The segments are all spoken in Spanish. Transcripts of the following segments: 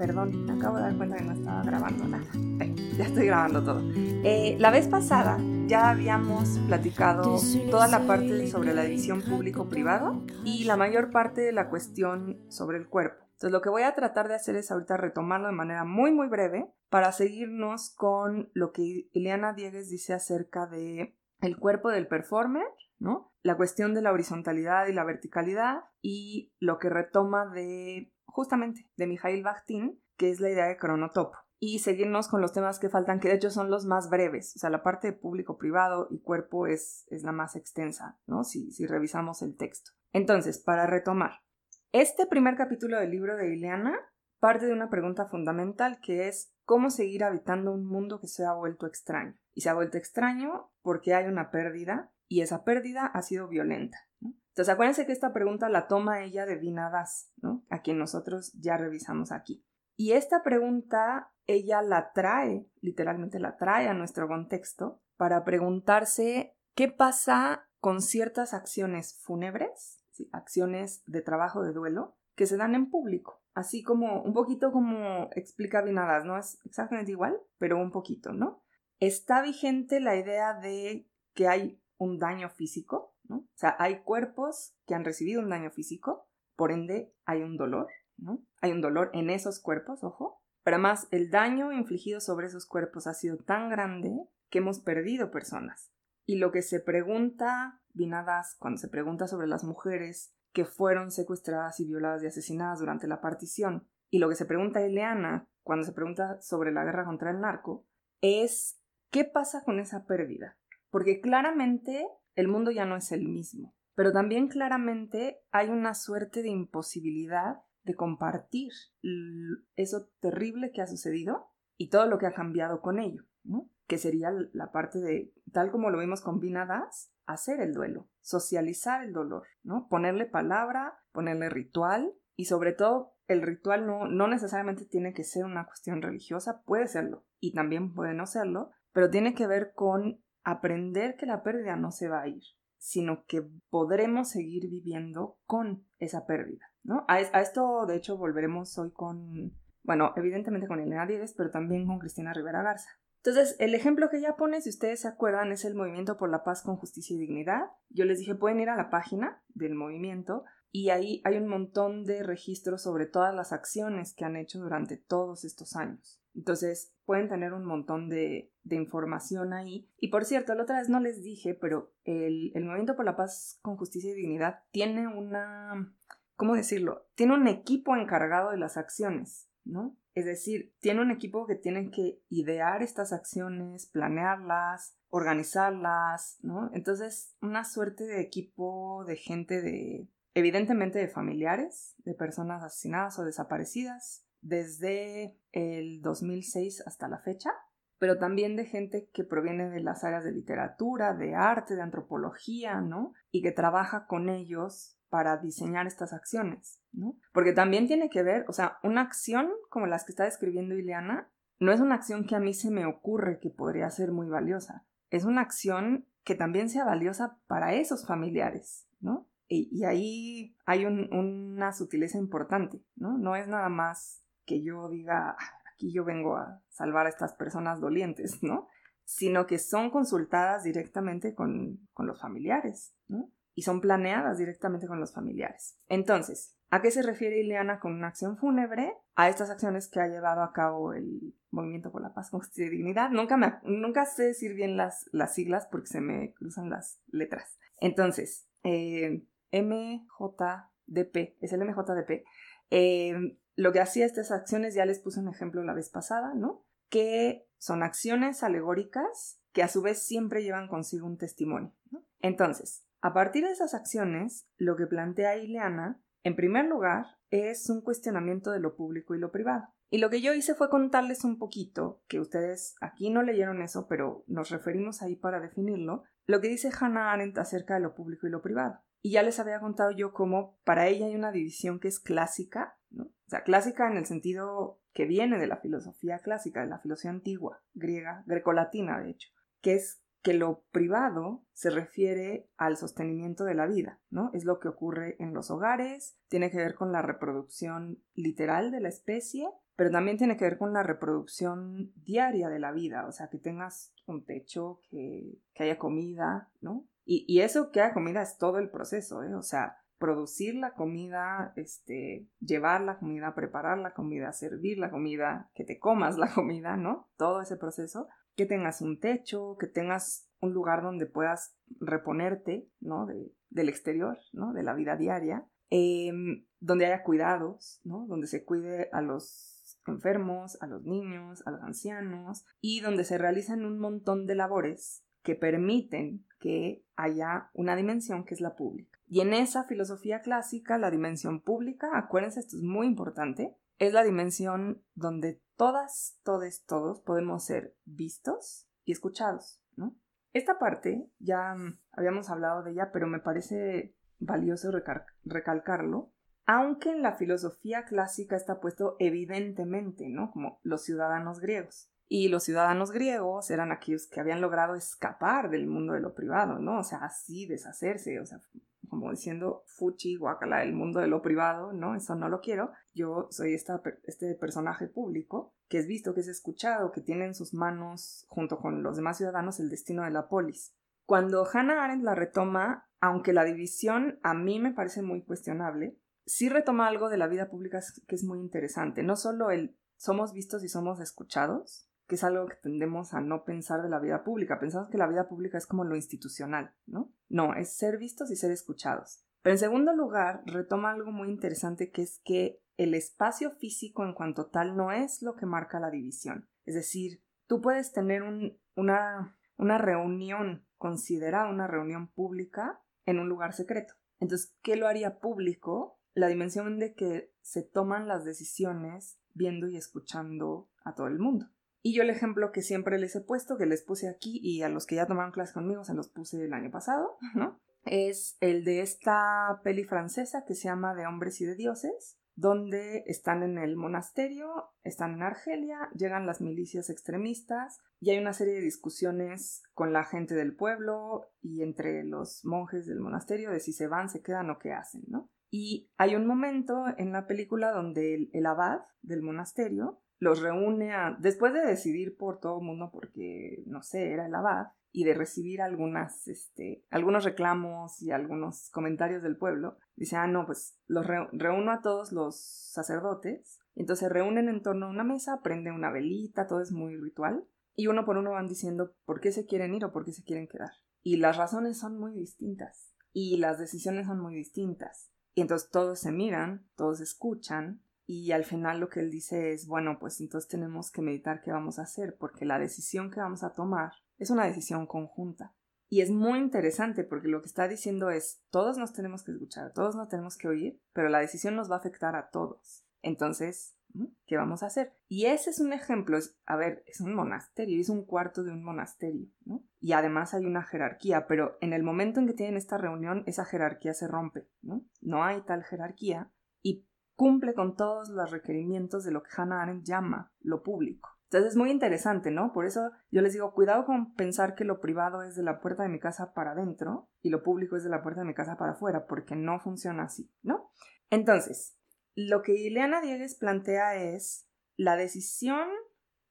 perdón, acabo de dar cuenta que no estaba grabando nada. ya estoy grabando todo. Eh, la vez pasada ya habíamos platicado toda la parte sobre la división público-privado y la mayor parte de la cuestión sobre el cuerpo. Entonces lo que voy a tratar de hacer es ahorita retomarlo de manera muy muy breve para seguirnos con lo que Ileana Diegues dice acerca de el cuerpo del performer, ¿no? La cuestión de la horizontalidad y la verticalidad y lo que retoma de justamente de Mijail Bakhtin, que es la idea de cronotopo. Y seguirnos con los temas que faltan, que de hecho son los más breves. O sea, la parte de público, privado y cuerpo es, es la más extensa, ¿no? Si, si revisamos el texto. Entonces, para retomar, este primer capítulo del libro de Ileana parte de una pregunta fundamental que es cómo seguir habitando un mundo que se ha vuelto extraño. Y se ha vuelto extraño porque hay una pérdida y esa pérdida ha sido violenta. Entonces acuérdense que esta pregunta la toma ella de Vinadas, ¿no? a quien nosotros ya revisamos aquí. Y esta pregunta ella la trae, literalmente la trae a nuestro contexto, para preguntarse qué pasa con ciertas acciones fúnebres, acciones de trabajo de duelo, que se dan en público. Así como, un poquito como explica Vinadas, no es exactamente igual, pero un poquito, ¿no? Está vigente la idea de que hay un daño físico, o sea, hay cuerpos que han recibido un daño físico, por ende hay un dolor, ¿no? Hay un dolor en esos cuerpos, ojo. Pero además, el daño infligido sobre esos cuerpos ha sido tan grande que hemos perdido personas. Y lo que se pregunta, Vinadas, cuando se pregunta sobre las mujeres que fueron secuestradas y violadas y asesinadas durante la partición, y lo que se pregunta Ileana cuando se pregunta sobre la guerra contra el narco, es ¿qué pasa con esa pérdida? Porque claramente el mundo ya no es el mismo, pero también claramente hay una suerte de imposibilidad de compartir eso terrible que ha sucedido y todo lo que ha cambiado con ello, que sería la parte de, tal como lo vimos con Vinadas, hacer el duelo, socializar el dolor, ¿no? Ponerle palabra, ponerle ritual y sobre todo el ritual no, no necesariamente tiene que ser una cuestión religiosa, puede serlo y también puede no serlo, pero tiene que ver con aprender que la pérdida no se va a ir, sino que podremos seguir viviendo con esa pérdida, ¿no? A, esto, de hecho, volveremos hoy con, bueno, evidentemente con Elena Diegues, pero también con Cristina Rivera Garza. Entonces, el ejemplo que ella pone, si ustedes se acuerdan, es el Movimiento por la Paz con Justicia y Dignidad. Yo les dije, pueden ir a la página del movimiento y ahí hay un montón de registros sobre todas las acciones que han hecho durante todos estos años. Entonces pueden tener un montón de, información ahí. Y por cierto, la otra vez no les dije, pero el, el Movimiento por la Paz con Justicia y Dignidad tiene una, ¿cómo decirlo? Tiene un equipo encargado de las acciones, ¿no? Es decir, tiene un equipo que tiene que idear estas acciones, planearlas, organizarlas, ¿no? Entonces, una suerte de equipo de gente de, evidentemente de familiares, de personas asesinadas o desaparecidas, desde el 2006 hasta la fecha, pero también de gente que proviene de las áreas de literatura, de arte, de antropología, ¿no? Y que trabaja con ellos para diseñar estas acciones, ¿no? Porque también tiene que ver, o sea, una acción como las que está describiendo Ileana, no es una acción que a mí se me ocurre que podría ser muy valiosa, es una acción que también sea valiosa para esos familiares, ¿no? Y, ahí hay una sutileza importante, ¿no? No es nada más que yo diga, aquí yo vengo a salvar a estas personas dolientes, ¿no? Sino que son consultadas directamente con, los familiares, ¿no? Y son planeadas directamente con los familiares. Entonces, ¿a qué se refiere Ileana con una acción fúnebre? A estas acciones que ha llevado a cabo el Movimiento por la Paz, Justicia y Dignidad. Nunca, me, nunca sé decir bien las, las siglas porque se me cruzan las letras. Entonces, eh, MJDP, es el MJDP. Eh, lo que hacía estas acciones, ya les puse un ejemplo la vez pasada, ¿no? Que son acciones alegóricas que a su vez siempre llevan consigo un testimonio. Entonces, a partir de esas acciones, lo que plantea Ileana, en primer lugar, es un cuestionamiento de lo público y lo privado. Y lo que yo hice fue contarles un poquito, que ustedes aquí no leyeron eso, pero nos referimos ahí para definirlo, lo que dice Hannah Arendt acerca de lo público y lo privado. Y ya les había contado yo cómo para ella hay una división que es clásica ¿no? O sea, clásica en el sentido que viene de la filosofía clásica, de la filosofía antigua, griega, grecolatina de hecho, que es que lo privado se refiere al sostenimiento de la vida, ¿no? Es lo que ocurre en los hogares, tiene que ver con la reproducción literal de la especie pero también tiene que ver con la reproducción diaria de la vida, o sea, que tengas un techo, que, haya comida, ¿no? Y, eso que haya comida es todo el proceso, ¿eh? O sea, producir la comida, este, llevar la comida, preparar la comida, servir la comida, que te comas la comida, ¿no? Todo ese proceso, que tengas un techo, que tengas un lugar donde puedas reponerte, ¿no? del exterior, ¿no? De la vida diaria, em, donde haya cuidados, ¿no? Donde se cuide a los enfermos, a los niños, a los ancianos y donde se realizan un montón de labores que permiten que haya una dimensión que es la pública. Y en esa filosofía clásica, la dimensión pública, acuérdense, esto es muy importante, es la dimensión donde todas, todos, todos podemos ser vistos y escuchados, ¿no? Esta parte ya habíamos hablado de ella, pero me parece valioso recalcarlo, aunque en la filosofía clásica está puesto evidentemente, ¿no? Como los ciudadanos griegos. Y los ciudadanos griegos eran aquellos que habían logrado escapar del mundo de lo privado, ¿no? O sea, así deshacerse, o sea, como diciendo fuchi, guacala, el mundo de lo privado, ¿no? Eso no lo quiero. Yo soy esta, este personaje público que es visto, que es escuchado, que tiene en sus manos, junto con los demás ciudadanos, el destino de la polis. Cuando Hannah Arendt la retoma, aunque la división a mí me parece muy cuestionable, sí retoma algo de la vida pública que es muy interesante. No solo el somos vistos y somos escuchados, que es algo que tendemos a no pensar de la vida pública. Pensamos que la vida pública es como lo institucional, ¿no? No, es ser vistos y ser escuchados. Pero en segundo lugar, retoma algo muy interesante que es que el espacio físico en cuanto tal no es lo que marca la división. Es decir, tú puedes tener una, una reunión, considerada una reunión pública, en un lugar secreto. Entonces, ¿qué lo haría público? La dimensión de que se toman las decisiones viendo y escuchando a todo el mundo. Y yo el ejemplo que siempre les he puesto, que les puse aquí y a los que ya tomaron clase conmigo se los puse el año pasado, ¿no? Es el de esta peli francesa que se llama De hombres y de dioses, donde están en el monasterio, están en Argelia, llegan las milicias extremistas y hay una serie de discusiones con la gente del pueblo y entre los monjes del monasterio de si se van, se quedan o qué hacen, ¿no? Y hay un momento en la película donde el abad del monasterio los reúne a, después de decidir por todo el mundo porque, no sé, era el abad, y de recibir algunas, este, algunos reclamos y algunos comentarios del pueblo, dice, ah, no, pues los reúno a todos los sacerdotes, entonces se reúnen en torno a una mesa, prende una velita, todo es muy ritual, y uno por uno van diciendo por qué se quieren ir o por qué se quieren quedar. Y las razones son muy distintas, y las decisiones son muy distintas. Y entonces todos se miran, todos escuchan, y al final lo que él dice es, bueno, pues entonces tenemos que meditar qué vamos a hacer, porque la decisión que vamos a tomar es una decisión conjunta. Y es muy interesante porque lo que está diciendo es, todos nos tenemos que escuchar, todos nos tenemos que oír, pero la decisión nos va a afectar a todos. Entonces, ¿qué vamos a hacer? Y ese es un ejemplo, es, a ver, es un monasterio, es un cuarto de un monasterio. Y además hay una jerarquía, pero en el momento en que tienen esta reunión, esa jerarquía se rompe, ¿no? No hay tal jerarquía cumple con todos los requerimientos de lo que Hannah Arendt llama lo público. Entonces es muy interesante, ¿no? Por eso yo les digo, cuidado con pensar que lo privado es de la puerta de mi casa para adentro y lo público es de la puerta de mi casa para afuera, porque no funciona así, ¿no? Entonces, lo que Ileana Diegues plantea es la decisión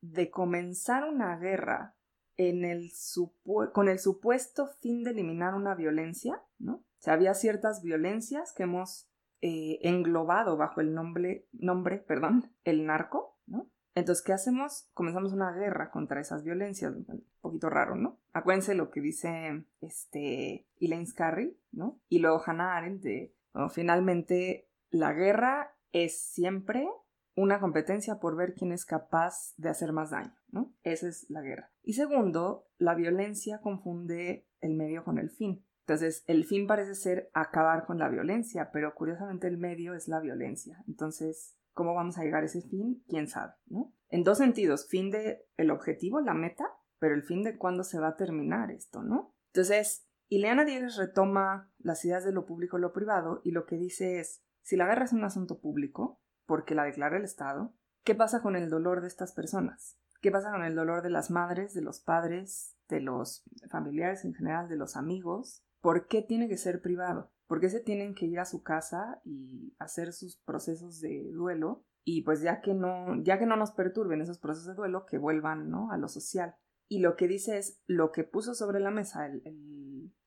de comenzar una guerra con el supuesto fin de eliminar una violencia, ¿no? O sea, había ciertas violencias que hemos eh, englobado bajo el nombre, nombre, perdón, el narco, ¿no? Entonces, ¿qué hacemos? Comenzamos una guerra contra esas violencias, un poquito raro, ¿no? Acuérdense lo que dice este Elaine Scarry, ¿no? Y luego Hannah Arendt de, finalmente, la guerra es siempre una competencia por ver quién es capaz de hacer más daño, ¿no? Esa es la guerra. Y segundo, la violencia confunde el medio con el fin. Entonces, el fin parece ser acabar con la violencia, pero curiosamente el medio es la violencia. Entonces, ¿cómo vamos a llegar a ese fin? ¿Quién sabe? ¿no? En dos sentidos, fin de el objetivo, la meta, pero el fin de cuándo se va a terminar esto, ¿no? Entonces, Ileana Diegues retoma las ideas de lo público y lo privado y lo que dice es, si la guerra es un asunto público, porque la declara el Estado, ¿qué pasa con el dolor de estas personas? ¿Qué pasa con el dolor de las madres, de los padres, de los familiares en general, de los amigos, ¿Por qué tiene que ser privado? ¿Por qué se tienen que ir a su casa y hacer sus procesos de duelo y pues ya que no, ya que no nos perturben esos procesos de duelo, que vuelvan ¿no? a lo social. Y lo que dice es lo que puso sobre la mesa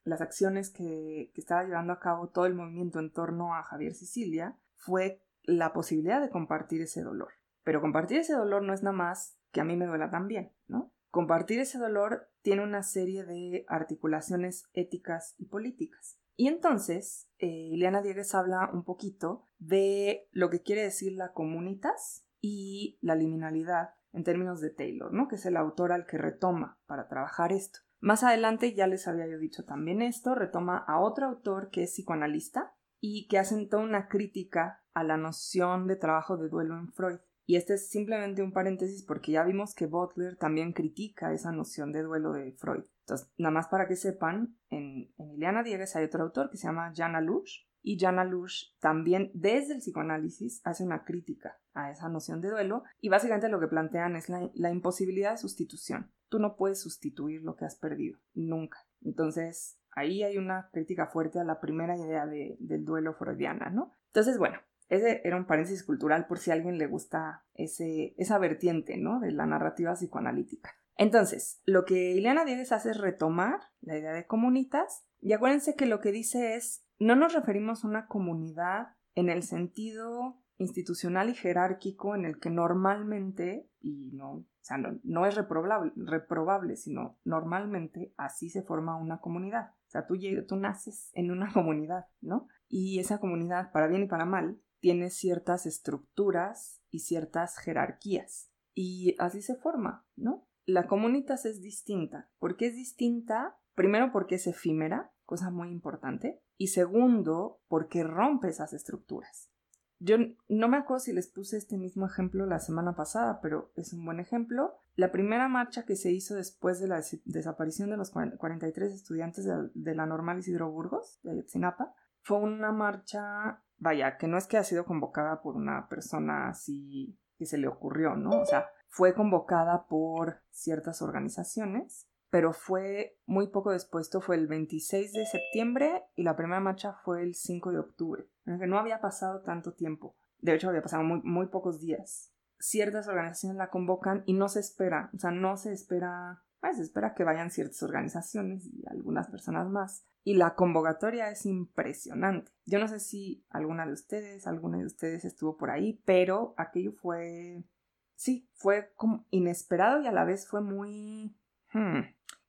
las acciones que, que estaba llevando a cabo todo el movimiento en torno a Javier Sicilia fue la posibilidad de compartir ese dolor. Pero compartir ese dolor no es nada más que a mí me duela también, ¿no? Compartir ese dolor tiene una serie de articulaciones éticas y políticas. Y entonces, eh, Ileana Diegues habla un poquito de lo que quiere decir la comunitas y la liminalidad en términos de Taylor, ¿no? Que es el autor al que retoma para trabajar esto. Más adelante, ya les había yo dicho también esto, retoma a otro autor que es psicoanalista y que hace toda una crítica a la noción de trabajo de duelo en Freud. Y este es simplemente un paréntesis porque ya vimos que Butler también critica esa noción de duelo de Freud. Entonces, nada más para que sepan, en, en Ileana Diegues hay otro autor que se llama Jana Lush, y Jana Lush también desde el psicoanálisis hace una crítica a esa noción de duelo y básicamente lo que plantean es la, imposibilidad de sustitución. Tú no puedes sustituir lo que has perdido, nunca. Entonces ahí hay una crítica fuerte a la primera idea del duelo freudiana, ¿no? Entonces, bueno, ese era un paréntesis cultural por si a alguien le gusta ese, esa vertiente, ¿no? De la narrativa psicoanalítica. Entonces, lo que Ileana Diegues hace es retomar la idea de comunitas y acuérdense que lo que dice es, no nos referimos a una comunidad en el sentido institucional y jerárquico en el que normalmente, y no, o sea, no, es reprobable, reprobable, sino normalmente así se forma una comunidad. O sea, tú, tú naces en una comunidad, ¿no? Y esa comunidad, para bien y para mal, tiene ciertas estructuras y ciertas jerarquías. Y así se forma, ¿no? La comunitas es distinta. ¿Por qué es distinta? Primero porque es efímera, cosa muy importante. Y segundo, porque rompe esas estructuras. Yo no me acuerdo si les puse este mismo ejemplo la semana pasada, pero es un buen ejemplo. La primera marcha que se hizo después de la desaparición de los 43 estudiantes de, la Normal Isidro Burgos, de Ayotzinapa, fue una marcha vaya, que no es que ha sido convocada por una persona así que se le ocurrió, ¿no? O sea, fue convocada por ciertas organizaciones, pero fue muy poco después, esto fue el 26 de septiembre y la primera marcha fue el 5 de octubre, que no había pasado tanto tiempo, de hecho había pasado muy, muy pocos días. Ciertas organizaciones la convocan y no se espera, o sea, no se espera pues espera que vayan ciertas organizaciones y algunas personas más. Y la convocatoria es impresionante. Yo no sé si alguna de ustedes, alguna de ustedes estuvo por ahí, pero aquello fue, sí, fue como inesperado y a la vez fue muy... Hmm,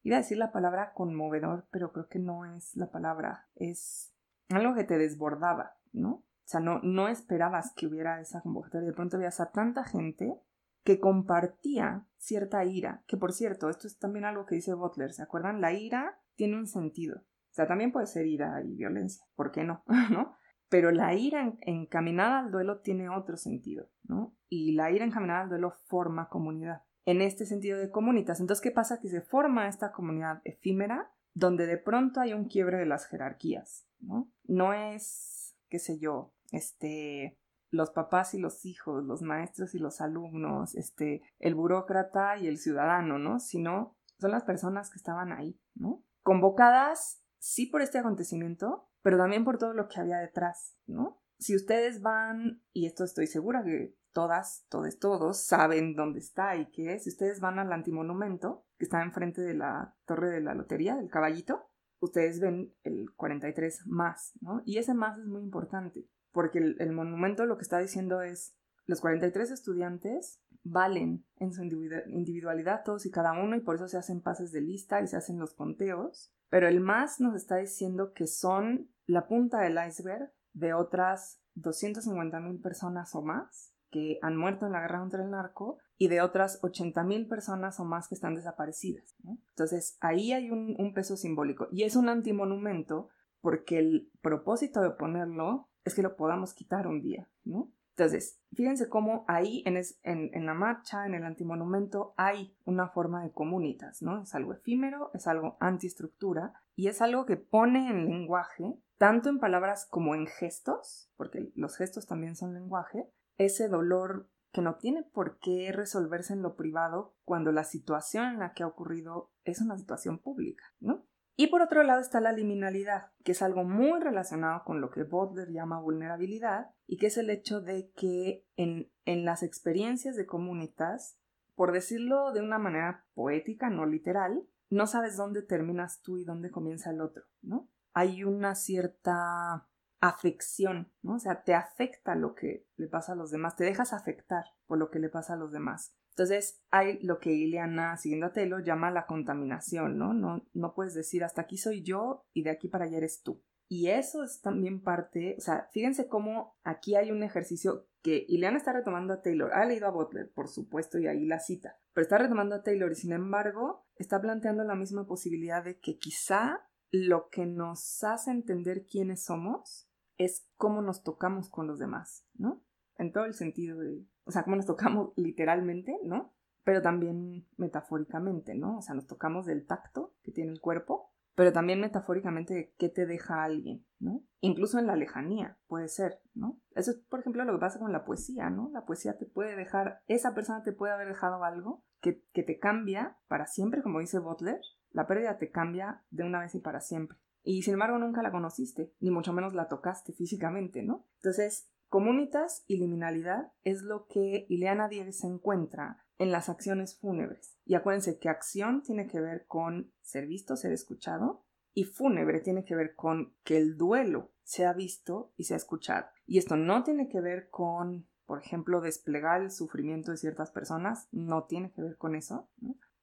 iba a decir la palabra conmovedor, pero creo que no es la palabra. Es algo que te desbordaba, ¿no? O sea, no, no esperabas que hubiera esa convocatoria. De pronto veías a tanta gente que compartía cierta ira, que por cierto, esto es también algo que dice Butler, ¿se acuerdan? La ira tiene un sentido. O sea, también puede ser ira y violencia, ¿por qué no? ¿No? Pero la ira encaminada al duelo tiene otro sentido, ¿no? Y la ira encaminada al duelo forma comunidad. En este sentido de comunitas. Entonces, ¿qué pasa? Que se forma esta comunidad efímera donde de pronto hay un quiebre de las jerarquías, ¿no? No es, qué sé yo, este, los papás y los hijos, los maestros y los alumnos, este, el burócrata y el ciudadano, ¿no? Sino son las personas que estaban ahí, ¿no? Convocadas, sí por este acontecimiento, pero también por todo lo que había detrás, ¿no? Si ustedes van, y esto estoy segura que todas, todos, todos saben dónde está y qué es, si ustedes van al antimonumento, que está enfrente de la torre de la lotería, del caballito, ustedes ven el 43 más, ¿no? Y ese más es muy importante, porque el, monumento lo que está diciendo es, los 43 estudiantes valen en su individualidad todos y cada uno y por eso se hacen pases de lista y se hacen los conteos, pero el más nos está diciendo que son la punta del iceberg de otras 250 mil personas o más que han muerto en la guerra contra el narco y de otras 80 mil personas o más que están desaparecidas. Entonces ahí hay un, un peso simbólico y es un antimonumento porque el propósito de ponerlo es que lo podamos quitar un día, ¿no? Entonces, fíjense cómo ahí en, en, la marcha, en el antimonumento, hay una forma de comunitas, ¿no? Es algo efímero, es algo antiestructura y es algo que pone en lenguaje, tanto en palabras como en gestos, porque los gestos también son lenguaje, ese dolor que no tiene por qué resolverse en lo privado cuando la situación en la que ha ocurrido es una situación pública, ¿no? Y por otro lado está la liminalidad, que es algo muy relacionado con lo que Butler llama vulnerabilidad, y que es el hecho de que en, en las experiencias de comunitas, por decirlo de una manera poética, no literal, no sabes dónde terminas tú y dónde comienza el otro, ¿no? Hay una cierta afección, ¿no? O sea, te afecta lo que le pasa a los demás, te dejas afectar por lo que le pasa a los demás. Entonces hay lo que Ileana, siguiendo a Taylor, llama la contaminación, ¿no? ¿no? No puedes decir hasta aquí soy yo y de aquí para allá eres tú. Y eso es también parte, o sea, fíjense cómo aquí hay un ejercicio que Ileana está retomando a Taylor. Ha leído a Butler, por supuesto, y ahí la cita. Pero está retomando a Taylor y sin embargo está planteando la misma posibilidad de que quizá lo que nos hace entender quiénes somos es cómo nos tocamos con los demás, ¿no? En todo el sentido de, o sea, cómo nos tocamos literalmente, ¿no? Pero también metafóricamente, ¿no? O sea, nos tocamos del tacto que tiene el cuerpo, pero también metafóricamente de qué te deja alguien, ¿no? Incluso en la lejanía puede ser, ¿no? Eso es, por ejemplo, lo que pasa con la poesía, ¿no? La poesía te puede dejar, esa persona te puede haber dejado algo que, que te cambia para siempre, como dice Butler, la pérdida te cambia de una vez y para siempre y sin embargo nunca la conociste, ni mucho menos la tocaste físicamente, ¿no? Entonces, comunitas y liminalidad es lo que Ileana Diegues se encuentra en las acciones fúnebres. Y acuérdense que acción tiene que ver con ser visto, ser escuchado, y fúnebre tiene que ver con que el duelo sea visto y sea escuchado. Y esto no tiene que ver con, por ejemplo, desplegar el sufrimiento de ciertas personas, no tiene que ver con eso,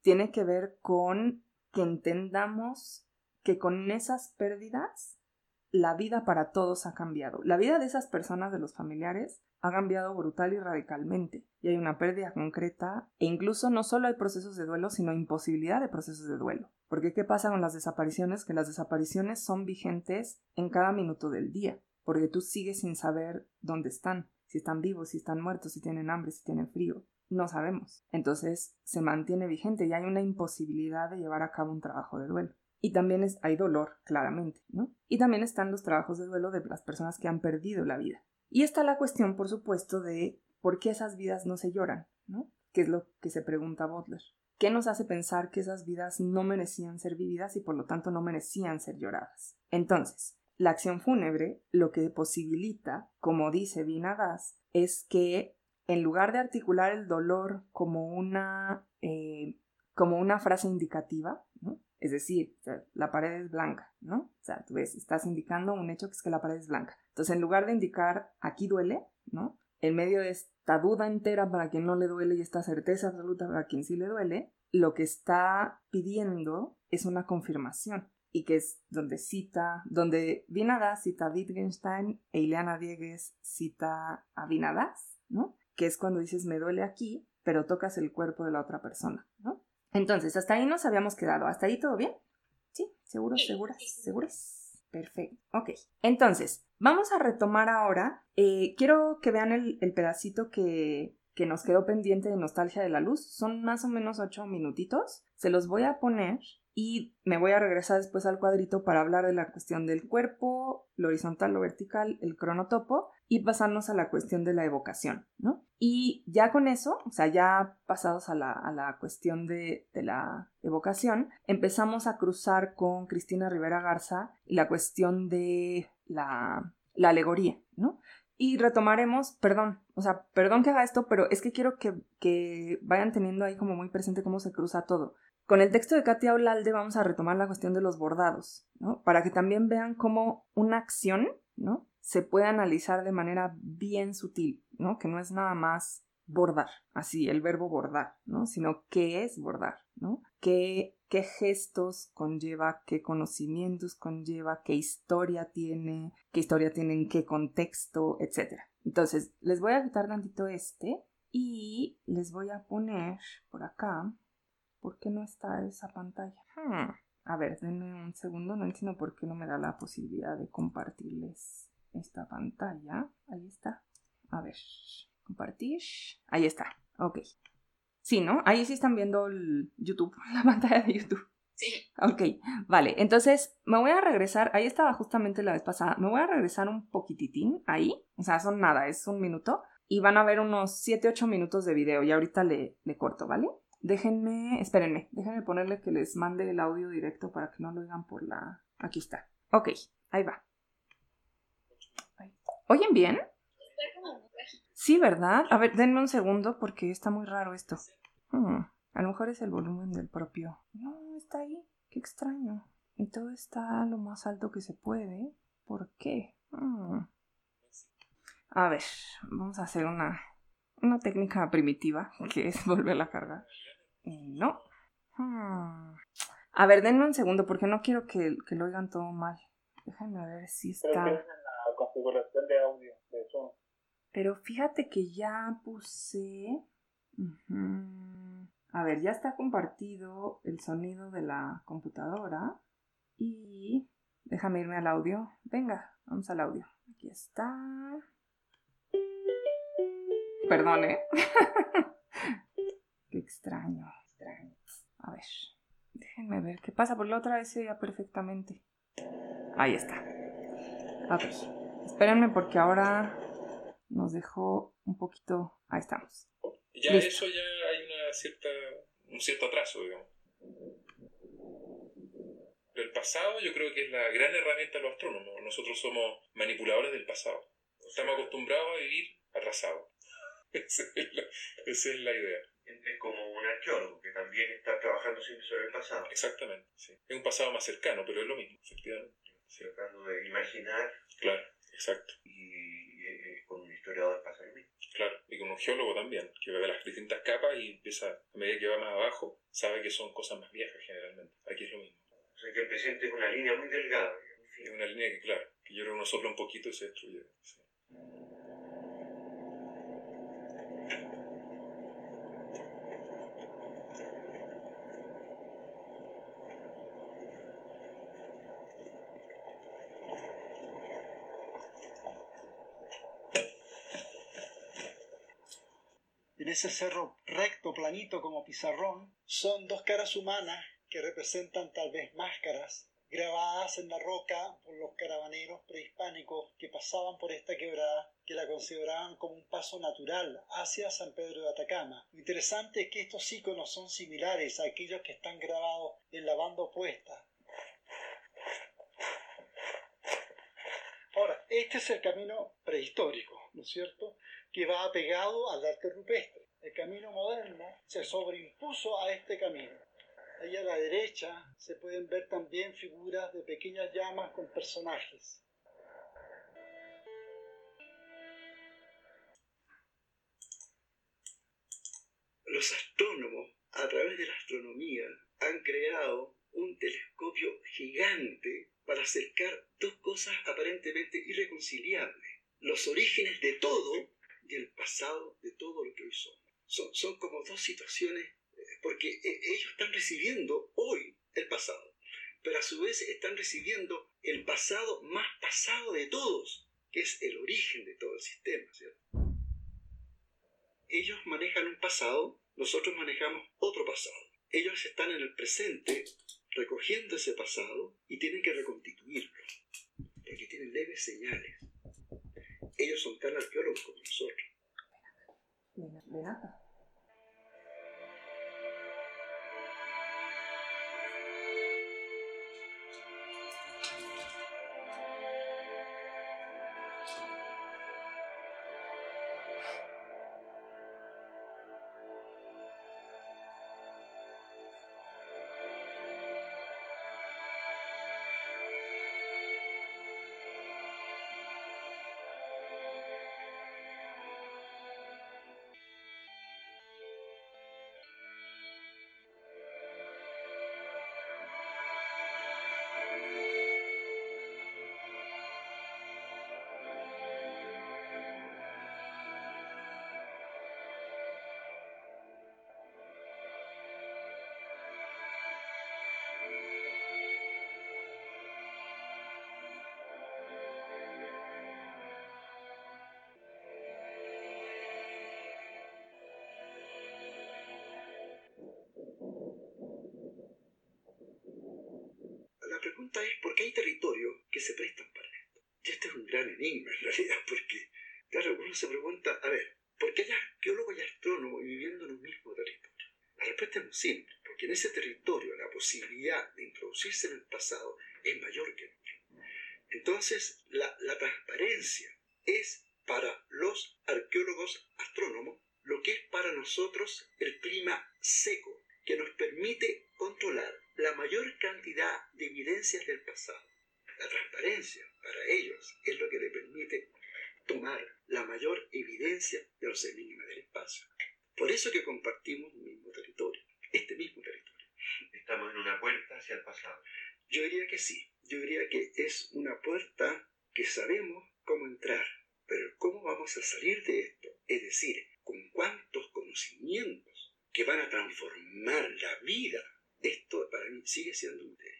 tiene que ver con que entendamos que con esas pérdidas la vida para todos ha cambiado. La vida de esas personas, de los familiares, ha cambiado brutal y radicalmente. Y hay una pérdida concreta e incluso no solo hay procesos de duelo, sino imposibilidad de procesos de duelo. Porque ¿qué pasa con las desapariciones? Que las desapariciones son vigentes en cada minuto del día, porque tú sigues sin saber dónde están, si están vivos, si están muertos, si tienen hambre, si tienen frío. No sabemos. Entonces se mantiene vigente y hay una imposibilidad de llevar a cabo un trabajo de duelo. Y también hay dolor, claramente. Y también están los trabajos de duelo de las personas que han perdido la vida. Y está la cuestión, por supuesto, de por qué esas vidas no se lloran, ¿no? Que es lo que se pregunta Butler. ¿Qué nos hace pensar que esas vidas no merecían ser vividas y por lo tanto no merecían ser lloradas? Entonces, la acción fúnebre lo que posibilita, como dice Vinadas, es que en lugar de articular el dolor como una, eh, como una frase indicativa. Es decir, la pared es blanca, ¿no? O sea, tú ves, estás indicando un hecho que es que la pared es blanca. Entonces, en lugar de indicar aquí duele, ¿no? En medio de esta duda entera para quien no le duele y esta certeza absoluta para quien sí le duele, lo que está pidiendo es una confirmación y que es donde cita, donde Vinadas cita a Wittgenstein e Ileana Diegues cita a Vinadas, ¿no? Que es cuando dices me duele aquí, pero tocas el cuerpo de la otra persona, ¿no? Entonces, hasta ahí nos habíamos quedado. ¿Hasta ahí todo bien? ¿Sí? ¿Seguros, seguras, seguras? Perfecto. Ok. Entonces, vamos a retomar ahora. Eh, quiero que vean el, el pedacito que, que nos quedó pendiente de Nostalgia de la Luz. Son más o menos ocho minutitos. Se los voy a poner y me voy a regresar después al cuadrito para hablar de la cuestión del cuerpo, lo horizontal, lo vertical, el cronotopo y pasarnos a la cuestión de la evocación, ¿no? Y ya con eso, o sea, ya pasados a la, a la cuestión de, de, la evocación, empezamos a cruzar con Cristina Rivera Garza la cuestión de la, la alegoría, ¿no? Y retomaremos, perdón, o sea, perdón que haga esto, pero es que quiero que, que vayan teniendo ahí como muy presente cómo se cruza todo. Con el texto de Katia Olalde vamos a retomar la cuestión de los bordados, ¿no? Para que también vean cómo una acción, Se puede analizar de manera bien sutil, ¿no? Que no es nada más bordar, así, el verbo bordar, ¿no? Sino qué es bordar, ¿no? ¿Qué, qué gestos conlleva, qué conocimientos conlleva, qué historia tiene, qué historia tiene en qué contexto, etc. Entonces, les voy a quitar tantito este y les voy a poner por acá ¿Por qué no está esa pantalla? Hmm. A ver, denme un segundo, no entiendo por qué no me da la posibilidad de compartirles esta pantalla. Ahí está. A ver, compartir. Ahí está. Ok. Sí, ¿no? Ahí sí están viendo el YouTube, la pantalla de YouTube. Sí. Ok, vale. Entonces me voy a regresar. Ahí estaba justamente la vez pasada. Me voy a regresar un poquititín ahí. O sea, son nada, es un minuto. Y van a ver unos 7-8 minutos de video. Y ahorita le, le corto, ¿vale? Déjenme, espérenme, déjenme ponerle que les mande el audio directo para que no lo oigan por la... Aquí está. Ok, ahí va. ¿Oyen bien? Sí, ¿verdad? A ver, denme un segundo porque está muy raro esto. Hmm, a lo mejor es el volumen del propio. No, está ahí. Qué extraño. Y todo está lo más alto que se puede. ¿Por qué? Hmm. A ver, vamos a hacer una, una técnica primitiva que es volverla a cargar. No. Hmm. A ver, denme un segundo porque no quiero que, que lo oigan todo mal. Déjenme ver si está. la configuración de audio de. Pero fíjate que ya puse. A ver, ya está compartido el sonido de la computadora. Y déjame irme al audio. Venga, vamos al audio. Aquí está. Perdone. Qué extraño, extraño. A ver, déjenme ver qué pasa. Por la otra vez se veía perfectamente. Ahí está. Ok. Espérenme porque ahora nos dejó un poquito. Ahí estamos. Ya eso ya hay una cierta, un cierto atraso, digamos. El pasado yo creo que es la gran herramienta de los astrónomos. Nosotros somos manipuladores del pasado. Estamos acostumbrados a vivir atrasados. esa, es la, idea. Es como un arqueólogo que también está trabajando siempre sobre el pasado. Exactamente, sí. Es un pasado más cercano, pero es lo mismo, efectivamente. Tratando de imaginar. Claro, exacto. Y eh, con un historiador pasa lo mismo. Claro, y con un geólogo también, que ve las distintas capas y empieza, a medida que va más abajo, sabe que son cosas más viejas generalmente. Aquí es lo mismo. O sea que el presente es una línea muy delgada. Es una línea que, claro, que yo creo que uno sopla un poquito y se destruye. Ese cerro recto, planito como pizarrón, son dos caras humanas que representan tal vez máscaras grabadas en la roca por los caravaneros prehispánicos que pasaban por esta quebrada, que la consideraban como un paso natural hacia San Pedro de Atacama. Lo interesante es que estos iconos son similares a aquellos que están grabados en la banda opuesta. Ahora, este es el camino prehistórico, ¿no es cierto?, que va apegado al arte rupestre. El camino moderno se sobreimpuso a este camino. Ahí a la derecha se pueden ver también figuras de pequeñas llamas con personajes. Los astrónomos, a través de la astronomía, han creado un telescopio gigante para acercar dos cosas aparentemente irreconciliables. Los orígenes de todo y el pasado de todo lo que hoy somos. Son, son como dos situaciones, eh, porque eh, ellos están recibiendo hoy el pasado, pero a su vez están recibiendo el pasado más pasado de todos, que es el origen de todo el sistema. Ellos manejan un pasado, nosotros manejamos otro pasado. Ellos están en el presente recogiendo ese pasado y tienen que reconstituirlo, porque tienen leves señales ellos son tan arqueólogos como nosotros. Pregunta es por qué hay territorios que se prestan para esto. Y este es un gran enigma en realidad, porque, claro, uno se pregunta, a ver, ¿por qué hay arqueólogos y astrónomos viviendo en un mismo territorio? La respuesta es muy simple, porque en ese territorio la posibilidad de introducirse en el pasado es mayor que nunca. Entonces, la, la transparencia es para los arqueólogos astrónomos lo que es para nosotros el clima seco, que nos permite controlar la mayor cantidad de evidencias del pasado. La transparencia para ellos es lo que le permite tomar la mayor evidencia de los enigmas del espacio. Por eso que compartimos un mismo territorio, este mismo territorio. Estamos en una puerta hacia el pasado. Yo diría que sí, yo diría que es una puerta que sabemos cómo entrar, pero cómo vamos a salir de esto, es decir, con cuántos conocimientos que van a transformar la vida, esto para mí sigue siendo un tema.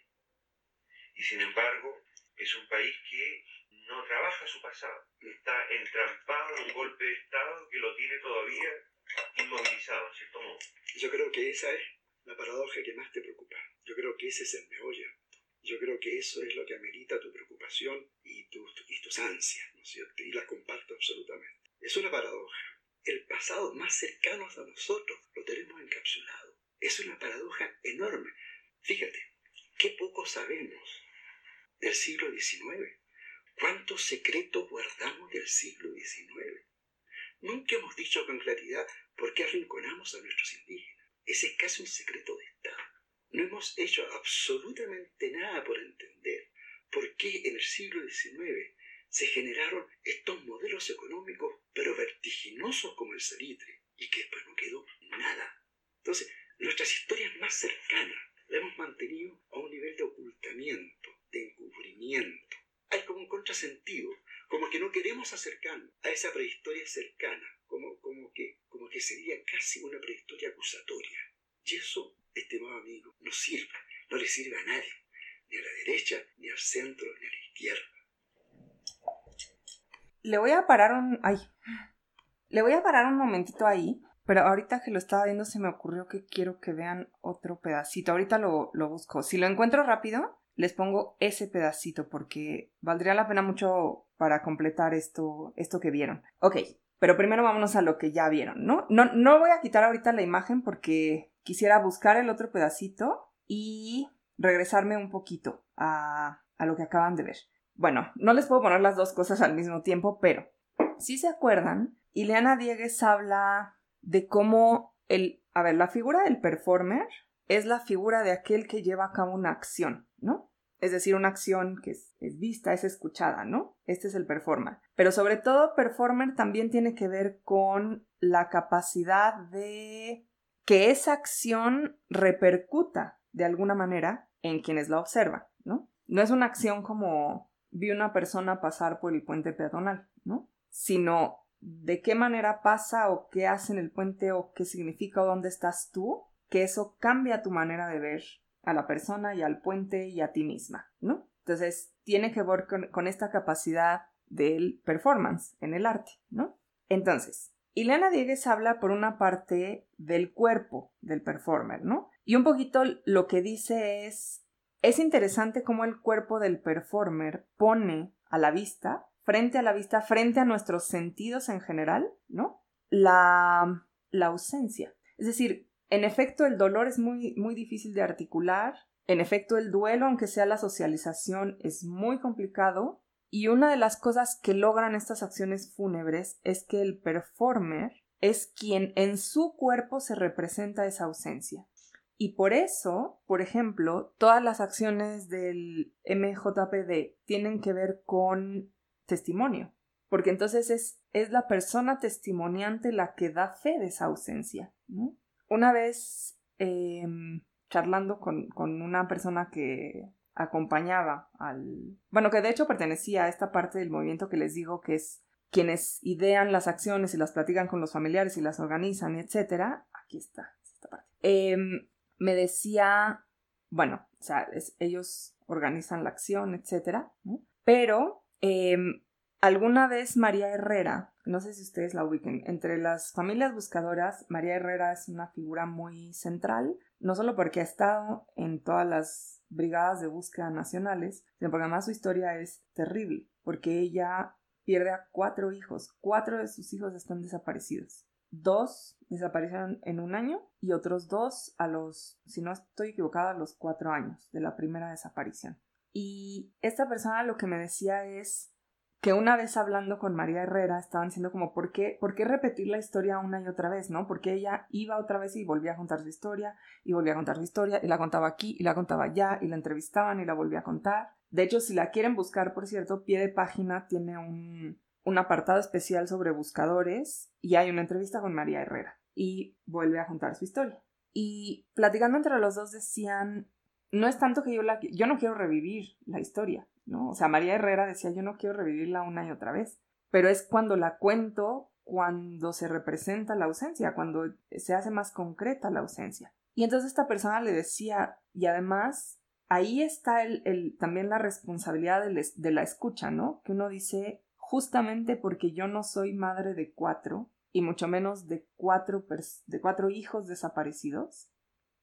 Y sin embargo, es un país que no trabaja su pasado. Está entrampado en un golpe de Estado que lo tiene todavía inmovilizado, en cierto modo. Yo creo que esa es la paradoja que más te preocupa. Yo creo que ese es el meollo. Yo creo que eso es lo que amerita tu preocupación y, tus, y tus ansias, ¿no es cierto? Y las comparto absolutamente. Es una paradoja. El pasado más cercano a nosotros lo tenemos encapsulado. Es una paradoja enorme. Fíjate, qué poco sabemos del siglo XIX. ¿Cuántos secretos guardamos del siglo XIX? Nunca hemos dicho con claridad por qué arrinconamos a nuestros indígenas. Ese es casi un secreto de Estado. No hemos hecho absolutamente nada por entender por qué en el siglo XIX se generaron estos modelos económicos, pero vertiginosos como el salitre, y que después no quedó nada. Entonces, nuestras historias más cercanas las hemos mantenido a un nivel de ocultamiento, de encubrimiento. Hay como un contrasentido, como que no queremos acercarnos a esa prehistoria cercana, como, como, que, como que sería casi una prehistoria acusatoria. Y eso, estimado amigo, no sirve, no le sirve a nadie, ni a la derecha, ni al centro, ni a la izquierda. Le voy a parar un... Ay. Le voy a parar un momentito ahí, pero ahorita que lo estaba viendo se me ocurrió que quiero que vean otro pedacito. Ahorita lo, lo busco. Si lo encuentro rápido, les pongo ese pedacito porque valdría la pena mucho para completar esto, esto que vieron. Ok, pero primero vámonos a lo que ya vieron, ¿no? No, no voy a quitar ahorita la imagen porque quisiera buscar el otro pedacito y regresarme un poquito a, a lo que acaban de ver. Bueno, no les puedo poner las dos cosas al mismo tiempo, pero si se acuerdan, Ileana Diegues habla de cómo el, a ver, la figura del performer es la figura de aquel que lleva a cabo una acción, ¿no? Es decir, una acción que es, vista, es escuchada, ¿no? Este es el performer. Pero sobre todo, performer también tiene que ver con la capacidad de que esa acción repercuta de alguna manera en quienes la observan, ¿no? No es una acción como vi una persona pasar por el puente peatonal, ¿no? Sino de qué manera pasa o qué hace en el puente o qué significa o dónde estás tú, que eso cambia tu manera de ver a la persona y al puente y a ti misma, ¿no? Entonces, tiene que ver con, esta capacidad del performance en el arte, ¿no? Entonces, Ileana Diegues habla por una parte del cuerpo del performer, ¿no? Y un poquito lo que dice es, es interesante cómo el cuerpo del performer pone a la vista, frente a la vista, frente a nuestros sentidos en general, ¿no? La, la ausencia. Es decir, en efecto, el dolor es muy, muy difícil de articular. En efecto, el duelo, aunque sea la socialización, es muy complicado. Y una de las cosas que logran estas acciones fúnebres es que el performer es quien en su cuerpo se representa esa ausencia. Y por eso, por ejemplo, todas las acciones del MJPD tienen que ver con testimonio, porque entonces es, es la persona testimoniante la que da fe de esa ausencia. ¿no? una vez em, charlando con, una persona que acompañaba al... Bueno, que de hecho pertenecía a esta parte del movimiento que les digo que es quienes idean las acciones y las platican con los familiares y las organizan, etc. Aquí está, esta parte. Em, me decía, bueno, o sea, ellos organizan la acción, etc. Pero em, alguna vez María Herrera no sé si ustedes la ubiquen. Entre las familias buscadoras, María Herrera es una figura muy central, no solo porque ha estado en todas las brigadas de búsqueda nacionales, sino porque además su historia es terrible, porque ella pierde a cuatro hijos, cuatro de sus hijos están desaparecidos. Dos desaparecieron en un año y otros dos a los, si no estoy equivocada, a los cuatro años de la primera desaparición. Y esta persona lo que me decía es que una vez hablando con María Herrera estaban diciendo como ¿por qué, por qué repetir la historia una y otra vez, ¿no? Porque ella iba otra vez y volvía a contar su historia y volvía a contar su historia y la contaba aquí y la contaba allá y la entrevistaban y la volvía a contar. De hecho, si la quieren buscar, por cierto, pie de página tiene un, un apartado especial sobre buscadores y hay una entrevista con María Herrera y vuelve a contar su historia. Y platicando entre los dos decían, no es tanto que yo la yo no quiero revivir la historia, ¿no? O sea, María Herrera decía, yo no quiero revivirla una y otra vez, pero es cuando la cuento, cuando se representa la ausencia, cuando se hace más concreta la ausencia. Y entonces esta persona le decía, y además ahí está el, también la responsabilidad de la escucha, ¿no? Que uno dice, justamente porque yo no soy madre de cuatro, y mucho menos de cuatro, de cuatro hijos desaparecidos,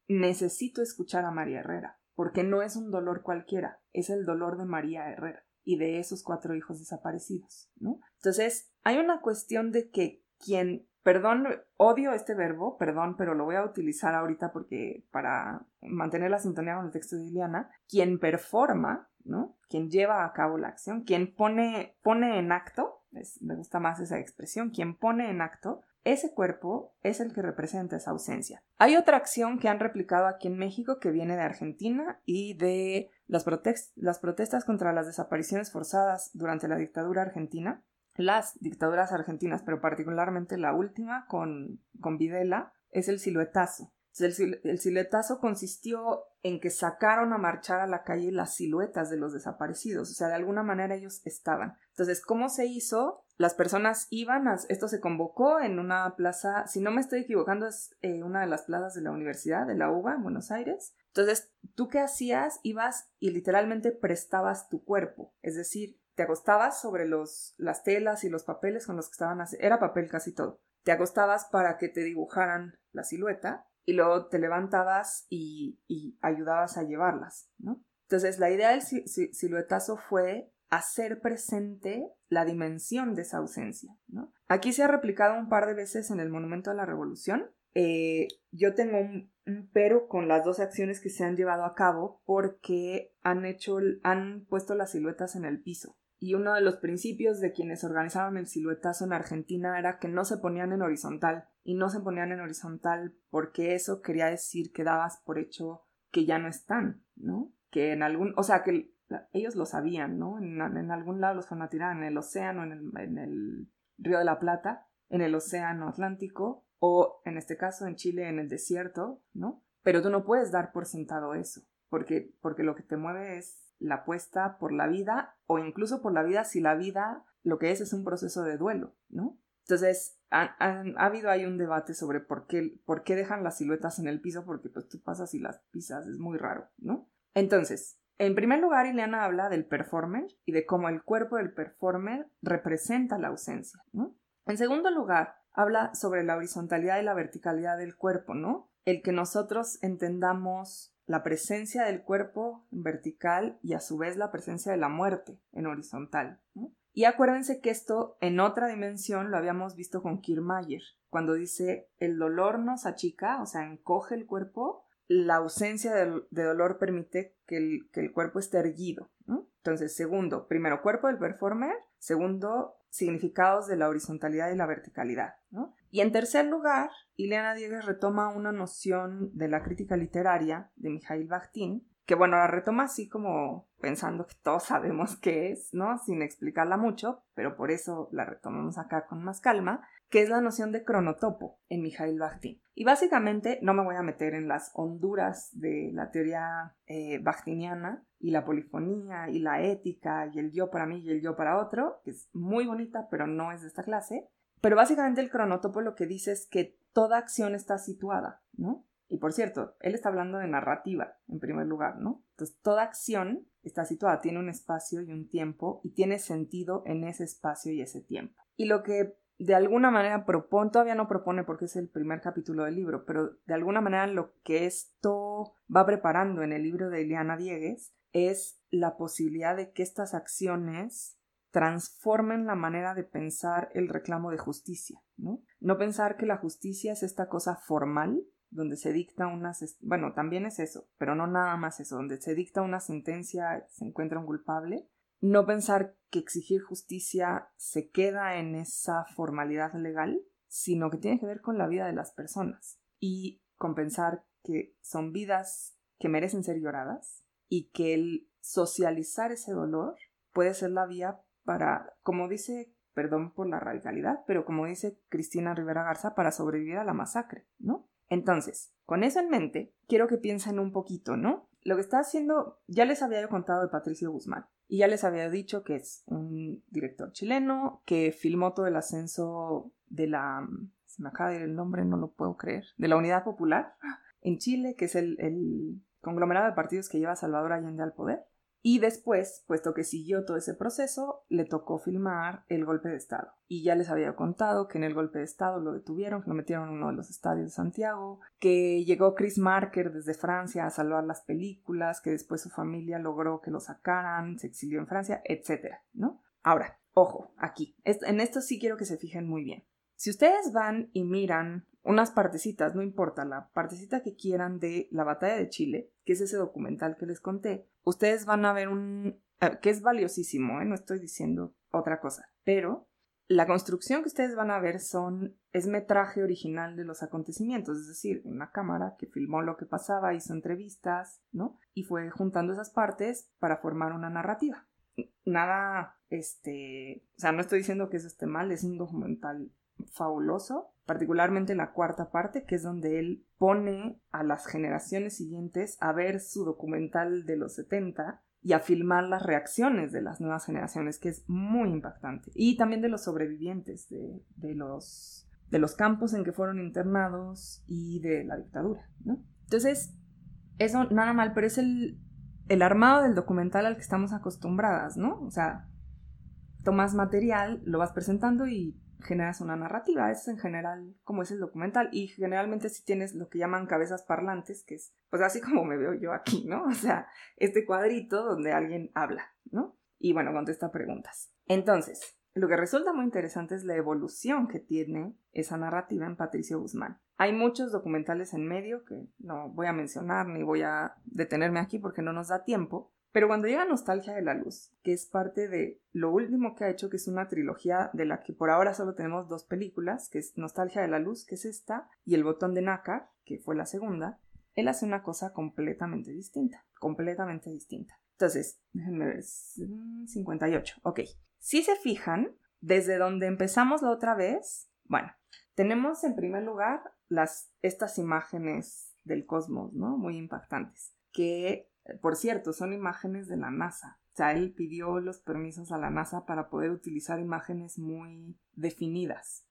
necesito escuchar a María Herrera, porque no es un dolor cualquiera, es el dolor de María Herrera y de esos cuatro hijos desaparecidos, ¿no? Entonces, hay una cuestión de que quien, perdón, odio este verbo, perdón, pero lo voy a utilizar ahorita porque para mantener la sintonía con el texto de Liliana, quien performa, ¿no? Quien lleva a cabo la acción, quien pone, pone en acto, me gusta más esa expresión, quien pone en acto, ese cuerpo es el que representa esa ausencia. Hay otra acción que han replicado aquí en México que viene de Argentina y de las, las protestas contra las desapariciones forzadas durante la dictadura argentina. Las dictaduras argentinas, pero particularmente la última con, con Videla, es el siluetazo. El, siluetazo consistió en que sacaron a marchar a la calle las siluetas de los desaparecidos, o sea, de alguna manera ellos estaban. Entonces, ¿cómo se hizo? Las personas iban, a, esto se convocó en una plaza, si no me estoy equivocando, es eh, una de las plazas de la universidad, de la UBA, en Buenos Aires. Entonces, ¿tú qué hacías? Ibas y literalmente prestabas tu cuerpo, es decir, te acostabas sobre los, las telas y los papeles con los que estaban, era papel casi todo. Te acostabas para que te dibujaran la silueta y luego te levantabas y, y ayudabas a llevarlas, ¿no? Entonces, la idea del siluetazo fue hacer presente la dimensión de esa ausencia. ¿no? Aquí se ha replicado un par de veces en el Monumento a la Revolución. Eh, yo tengo un, pero con las dos acciones que se han llevado a cabo porque han hecho, han puesto las siluetas en el piso. Y uno de los principios de quienes organizaron el siluetazo en Argentina era que no se ponían en horizontal. Y no se ponían en horizontal porque eso quería decir que dabas por hecho que ya no están, ¿no? Que en algún, o sea, que ellos lo sabían, ¿no? En, algún lado los van a tirar en el océano, en el, en el Río de la Plata, en el océano Atlántico, o en este caso en Chile en el desierto, ¿no? Pero tú no puedes dar por sentado eso, porque, porque lo que te mueve es la apuesta por la vida, o incluso por la vida si la vida lo que es es un proceso de duelo, ¿no? Entonces, ha, habido ahí un debate sobre por qué, por qué dejan las siluetas en el piso, porque pues tú pasas y las pisas, es muy raro, ¿no? Entonces, en primer lugar, Ileana habla del performer y de cómo el cuerpo del performer representa la ausencia. En segundo lugar, habla sobre la horizontalidad y la verticalidad del cuerpo, ¿no? El que nosotros entendamos la presencia del cuerpo en vertical y a su vez la presencia de la muerte en horizontal. Y acuérdense que esto en otra dimensión lo habíamos visto con Kiermaier, cuando dice el dolor nos achica, o sea, encoge el cuerpo la ausencia de, dolor permite que el, cuerpo esté erguido. Entonces, segundo, primero, cuerpo del performer. Segundo, significados de la horizontalidad y la verticalidad. Y en tercer lugar, Ileana Diegues retoma una noción de la crítica literaria de Mikhail Bakhtin, que bueno, la retoma así como pensando que todos sabemos qué es, ¿no? Sin explicarla mucho, pero por eso la retomamos acá con más calma, que es la noción de cronotopo en Mikhail Bakhtin. Y básicamente no me voy a meter en las honduras de la teoría eh, bakhtiniana y la polifonía y la ética y el yo para mí y el yo para otro, que es muy bonita, pero no es de esta clase. Pero básicamente el cronotopo lo que dice es que toda acción está situada, ¿no? Y por cierto, él está hablando de narrativa, en primer lugar, ¿no? Entonces, toda acción está situada, tiene un espacio y un tiempo y tiene sentido en ese espacio y ese tiempo. Y lo que de alguna manera propone, todavía no propone porque es el primer capítulo del libro, pero de alguna manera lo que esto va preparando en el libro de Eliana Diegues es la posibilidad de que estas acciones transformen la manera de pensar el reclamo de justicia, ¿no? No pensar que la justicia es esta cosa formal donde se dicta una, bueno, también es eso, pero no nada más eso, donde se dicta una sentencia, se encuentra un culpable, no pensar que exigir justicia se queda en esa formalidad legal, sino que tiene que ver con la vida de las personas y con pensar que son vidas que merecen ser lloradas y que el socializar ese dolor puede ser la vía para, como dice, perdón por la radicalidad, pero como dice Cristina Rivera Garza, para sobrevivir a la masacre, ¿no? Entonces, con eso en mente, quiero que piensen un poquito, ¿no? Lo que está haciendo, ya les había contado de Patricio Guzmán, y ya les había dicho que es un director chileno que filmó todo el ascenso de la, se me acaba de ir el nombre, no lo puedo creer, de la Unidad Popular en Chile, que es el, el conglomerado de partidos que lleva Salvador Allende al poder. Y después, puesto que siguió todo ese proceso, le tocó filmar el golpe de Estado. Y ya les había contado que en el golpe de Estado lo detuvieron, que lo metieron en uno de los estadios de Santiago, que llegó Chris Marker desde Francia a salvar las películas, que después su familia logró que lo sacaran, se exilió en Francia, etc. ¿no? Ahora, ojo, aquí, en esto sí quiero que se fijen muy bien. Si ustedes van y miran unas partecitas, no importa, la partecita que quieran de la batalla de Chile, que es ese documental que les conté, ustedes van a ver un... Eh, que es valiosísimo, ¿eh? no estoy diciendo otra cosa, pero la construcción que ustedes van a ver son es metraje original de los acontecimientos, es decir, una cámara que filmó lo que pasaba, hizo entrevistas, ¿no? Y fue juntando esas partes para formar una narrativa. Nada, este, o sea, no estoy diciendo que eso esté mal, es un documental fabuloso, particularmente la cuarta parte, que es donde él pone a las generaciones siguientes a ver su documental de los 70 y a filmar las reacciones de las nuevas generaciones, que es muy impactante. Y también de los sobrevivientes, de, de los, de los campos en que fueron internados y de la dictadura, ¿no? Entonces, eso nada mal, pero es el, el armado del documental al que estamos acostumbradas, ¿no? O sea, tomas material, lo vas presentando y generas una narrativa. Es en general como es el documental. Y generalmente si tienes lo que llaman cabezas parlantes, que es pues así como me veo yo aquí, ¿no? O sea, este cuadrito donde alguien habla, ¿no? Y bueno, contesta preguntas. Entonces, lo que resulta muy interesante es la evolución que tiene esa narrativa en Patricio Guzmán. Hay muchos documentales en medio que no voy a mencionar ni voy a detenerme aquí porque no nos da tiempo, pero cuando llega Nostalgia de la Luz, que es parte de lo último que ha hecho, que es una trilogía de la que por ahora solo tenemos dos películas, que es Nostalgia de la Luz, que es esta, y El Botón de Nácar, que fue la segunda, él hace una cosa completamente distinta, completamente distinta. Entonces, déjenme ver, 58, ok. Si se fijan, desde donde empezamos la otra vez, bueno, tenemos en primer lugar las, estas imágenes del cosmos, ¿no? Muy impactantes, que por cierto, son imágenes de la NASA. O sea, él pidió los permisos a la NASA para poder utilizar imágenes muy definidas.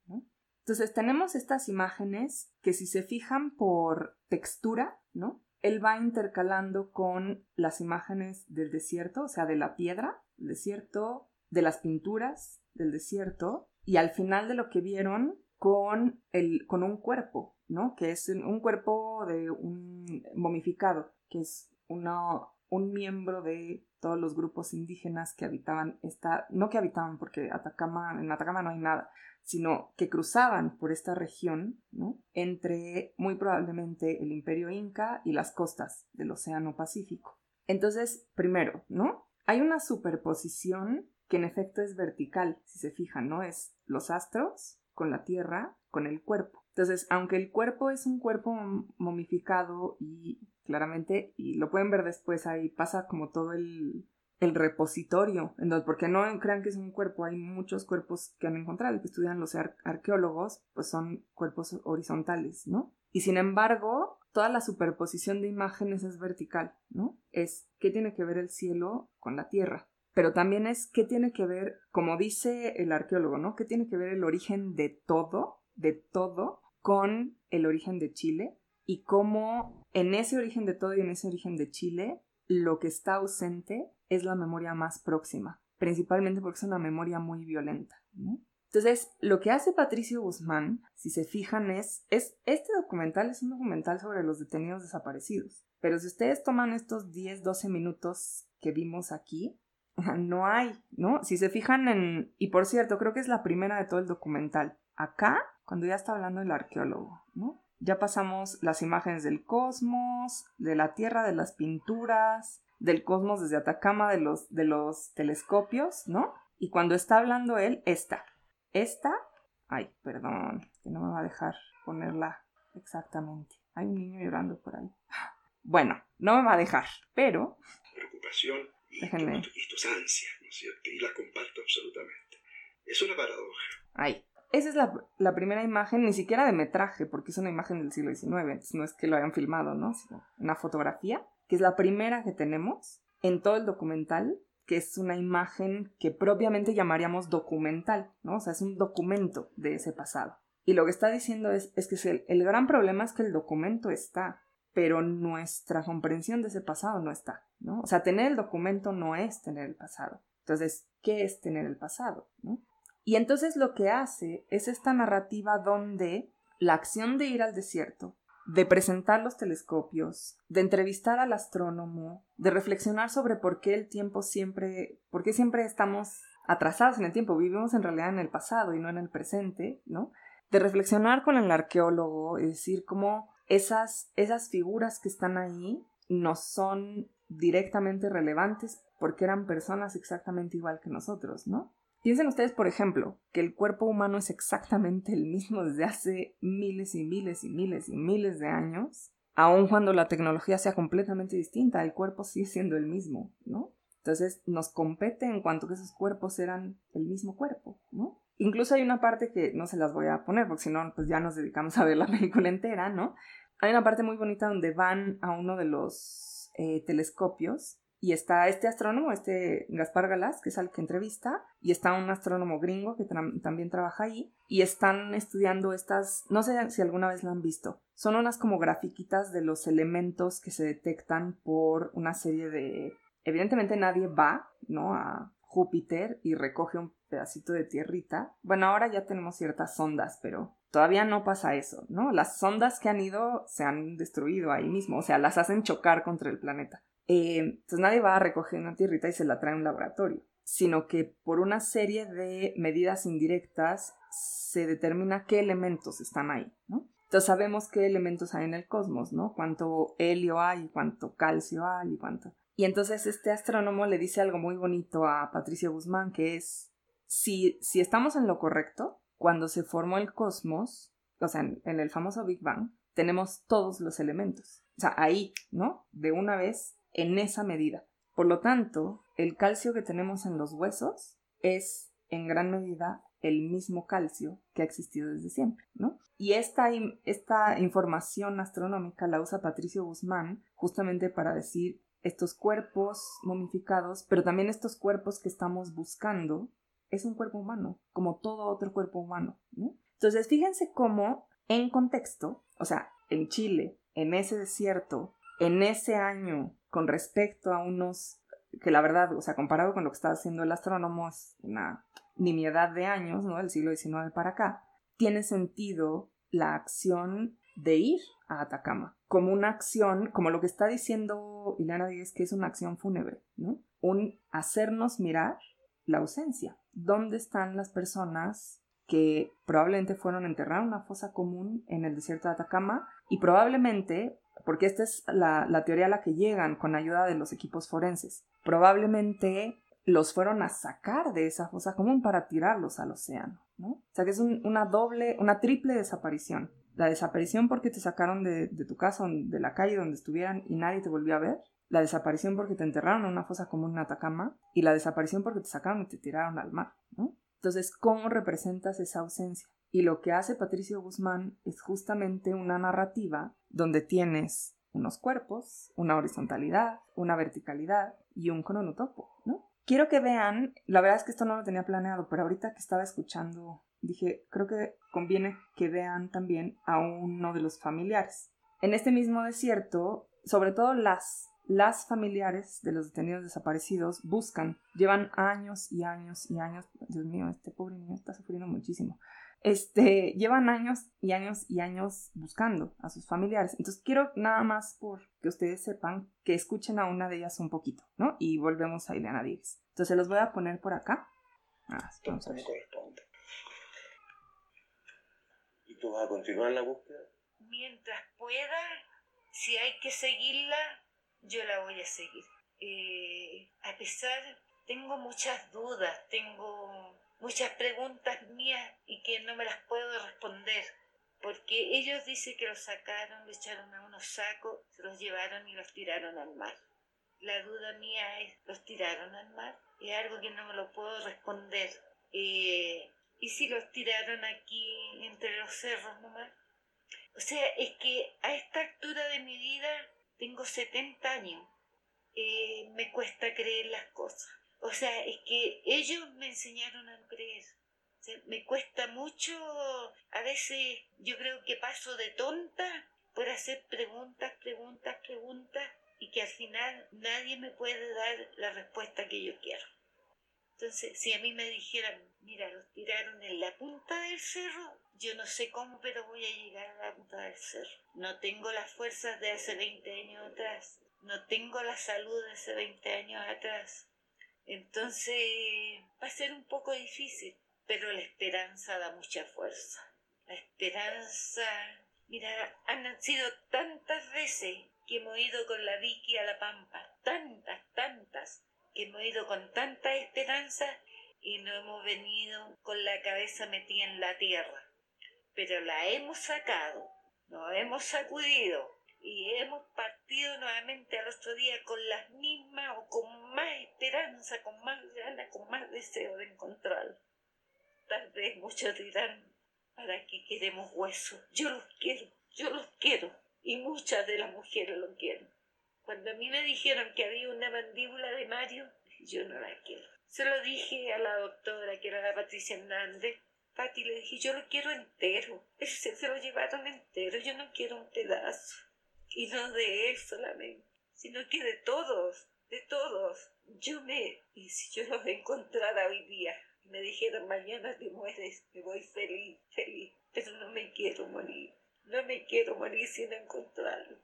Entonces tenemos estas imágenes que si se fijan por textura, ¿no? Él va intercalando con las imágenes del desierto, o sea, de la piedra, del desierto, de las pinturas del desierto, y al final de lo que vieron con, el, con un cuerpo, ¿no? Que es un cuerpo de un momificado, que es un miembro de todos los grupos indígenas que habitaban esta, no que habitaban porque Atacama, en Atacama no hay nada, sino que cruzaban por esta región, ¿no? Entre muy probablemente el imperio inca y las costas del Océano Pacífico. Entonces, primero, ¿no? Hay una superposición que en efecto es vertical, si se fijan, ¿no? Es los astros con la Tierra, con el cuerpo. Entonces, aunque el cuerpo es un cuerpo momificado y claramente, y lo pueden ver después, ahí pasa como todo el, el repositorio, entonces, porque no crean que es un cuerpo, hay muchos cuerpos que han encontrado y que estudian los arqueólogos, pues son cuerpos horizontales, ¿no? Y sin embargo, toda la superposición de imágenes es vertical, ¿no? Es qué tiene que ver el cielo con la tierra, pero también es qué tiene que ver, como dice el arqueólogo, ¿no? ¿Qué tiene que ver el origen de todo, de todo, con el origen de Chile y cómo en ese origen de todo y en ese origen de Chile, lo que está ausente es la memoria más próxima, principalmente porque es una memoria muy violenta. Entonces, lo que hace Patricio Guzmán, si se fijan, es, es, este documental es un documental sobre los detenidos desaparecidos. Pero si ustedes toman estos 10, 12 minutos que vimos aquí, no hay, ¿no? Si se fijan en... Y por cierto, creo que es la primera de todo el documental. Acá, cuando ya está hablando el arqueólogo, ¿no? Ya pasamos las imágenes del cosmos, de la Tierra, de las pinturas, del cosmos desde Atacama, de los, de los telescopios, ¿no? Y cuando está hablando él, esta. Esta... Ay, perdón, que no me va a dejar ponerla exactamente. Hay un niño llorando por ahí. Bueno, no me va a dejar, pero... Preocupación y, tus ansias, ¿no es cierto? Y la comparto absolutamente. Es una paradoja. Ay, esa es la, primera imagen, ni siquiera de metraje, porque es una imagen del siglo XIX, no es que lo hayan filmado, ¿no? Sino una fotografía, que es la primera que tenemos en todo el documental, que es una imagen que propiamente llamaríamos documental, ¿no? O sea, es un documento de ese pasado. Y lo que está diciendo es, es que el, gran problema es que el documento está, pero nuestra comprensión de ese pasado no está, ¿no? O sea, tener el documento no es tener el pasado. Entonces, ¿qué es tener el pasado? Y entonces lo que hace es esta narrativa donde la acción de ir al desierto, de presentar los telescopios, de entrevistar al astrónomo, de reflexionar sobre por qué el tiempo siempre, por qué siempre estamos atrasados en el tiempo, vivimos en realidad en el pasado y no en el presente, ¿no? De reflexionar con el arqueólogo, es decir, cómo esas, esas figuras que están ahí no son directamente relevantes porque eran personas exactamente igual que nosotros, ¿no? Piensen ustedes, por ejemplo, que el cuerpo humano es exactamente el mismo desde hace miles y miles y miles y miles de años, aun cuando la tecnología sea completamente distinta, el cuerpo sigue siendo el mismo, ¿no? Entonces nos compete en cuanto que esos cuerpos eran el mismo cuerpo, ¿no? Incluso hay una parte que no se las voy a poner porque si no, pues ya nos dedicamos a ver la película entera, ¿no? Hay una parte muy bonita donde van a uno de los eh, telescopios y está este astrónomo, este Gaspar Galás, que es al que entrevista, y está un astrónomo gringo que también trabaja ahí, y están estudiando estas, no sé si alguna vez la han visto, son unas como grafiquitas de los elementos que se detectan por una serie de... Evidentemente nadie va, ¿no? A Júpiter y recoge un pedacito de tierrita. Bueno, ahora ya tenemos ciertas sondas, pero todavía no pasa eso, ¿no? Las sondas que han ido se han destruido ahí mismo, o sea, las hacen chocar contra el planeta. Eh, entonces nadie va a recoger una tierrita y se la trae a un laboratorio, sino que por una serie de medidas indirectas se determina qué elementos están ahí, ¿no? Entonces sabemos qué elementos hay en el cosmos, ¿no? Cuánto helio hay, cuánto calcio hay y cuánto. Y entonces este astrónomo le dice algo muy bonito a Patricio Guzmán, que es, si, si estamos en lo correcto, cuando se formó el cosmos, o sea, en, el famoso Big Bang, tenemos todos los elementos. O sea, ahí, ¿no? De una vez, en esa medida. Por lo tanto, el calcio que tenemos en los huesos es, en gran medida, el mismo calcio que ha existido desde siempre, ¿no? Y esta, esta información astronómica la usa Patricio Guzmán justamente para decir estos cuerpos momificados, pero también estos cuerpos que estamos buscando es un cuerpo humano, como todo otro cuerpo humano, ¿no? Entonces, fíjense cómo en contexto, o sea, en Chile, en ese desierto, en ese año, con respecto a unos que la verdad, o sea, comparado con lo que está haciendo el astrónomo, es una nimiedad de años, ¿no? Del siglo XIX para acá, tiene sentido la acción de ir a Atacama, como una acción, como lo que está diciendo Ileana Díez, que es una acción fúnebre, ¿no? Un hacernos mirar la ausencia. ¿Dónde están las personas que probablemente fueron a enterrar una fosa común en el desierto de Atacama y probablemente, porque esta es la, teoría a la que llegan con ayuda de los equipos forenses, probablemente los fueron a sacar de esa fosa común para tirarlos al océano, ¿no? O sea que es una doble, una triple desaparición. La desaparición porque te sacaron de, de tu casa, de la calle donde estuvieran y nadie te volvió a ver la desaparición porque te enterraron en una fosa común en Atacama y la desaparición porque te sacaron y te tiraron al mar, ¿no? Entonces, ¿cómo representas esa ausencia? Y lo que hace Patricio Guzmán es justamente una narrativa donde tienes unos cuerpos, una horizontalidad, una verticalidad y un cronotopo, ¿no? Quiero que vean, la verdad es que esto no lo tenía planeado, pero ahorita que estaba escuchando, dije, creo que conviene que vean también a uno de los familiares. En este mismo desierto, sobre todo las las familiares de los detenidos desaparecidos buscan, llevan años y años y años, Dios mío, este pobre niño está sufriendo muchísimo, este, llevan años y años y años buscando a sus familiares. Entonces quiero nada más por que ustedes sepan que escuchen a una de ellas un poquito, ¿no? Y volvemos a Ileana Díez. Entonces los voy a poner por acá. Ah, vamos a ver. corresponde. ¿Y tú vas a continuar la búsqueda? Mientras pueda, si hay que seguirla, yo la voy a seguir. Eh, a pesar, tengo muchas dudas, tengo muchas preguntas mías y que no me las puedo responder. Porque ellos dicen que los sacaron, lo echaron a unos sacos, se los llevaron y los tiraron al mar. La duda mía es, ¿los tiraron al mar? Es algo que no me lo puedo responder. Eh, ¿Y si los tiraron aquí entre los cerros nomás? O sea, es que a esta altura de mi vida tengo 70 años. Eh, me cuesta creer las cosas. O sea, es que ellos me enseñaron a creer. O sea, me cuesta mucho, a veces yo creo que paso de tonta por hacer preguntas, preguntas, preguntas y que al final nadie me puede dar la respuesta que yo quiero. Entonces, si a mí me dijeran, mira, los tiraron en la punta del cerro, yo no sé cómo, pero voy a llegar a la punta del cerro. No tengo las fuerzas de hace 20 años atrás, no tengo la salud de hace 20 años atrás. Entonces, va a ser un poco difícil, pero la esperanza da mucha fuerza. La esperanza, mira, han sido tantas veces que hemos ido con la Vicky a la Pampa, tantas, tantas, que hemos ido con tanta esperanza y no hemos venido con la cabeza metida en la tierra. Pero la hemos sacado, nos hemos sacudido y hemos partido nuevamente al otro día con las mismas o con más esperanza, con más ganas, con más deseo de encontrarlo. Tal vez muchos dirán, ¿para qué queremos huesos? Yo los quiero, yo los quiero y muchas de las mujeres lo quieren. Cuando a mí me dijeron que había una mandíbula de Mario, yo no la quiero. Se lo dije a la doctora, que era la Patricia Hernández. Pati, le dije, yo lo quiero entero. Se, se lo llevaron entero, yo no quiero un pedazo. Y no de él solamente, sino que de todos, de todos. Yo me, y si yo los encontrara hoy día, me dijeran mañana te mueres, me voy feliz, feliz. Pero no me quiero morir. No me quiero morir sin encontrarlo.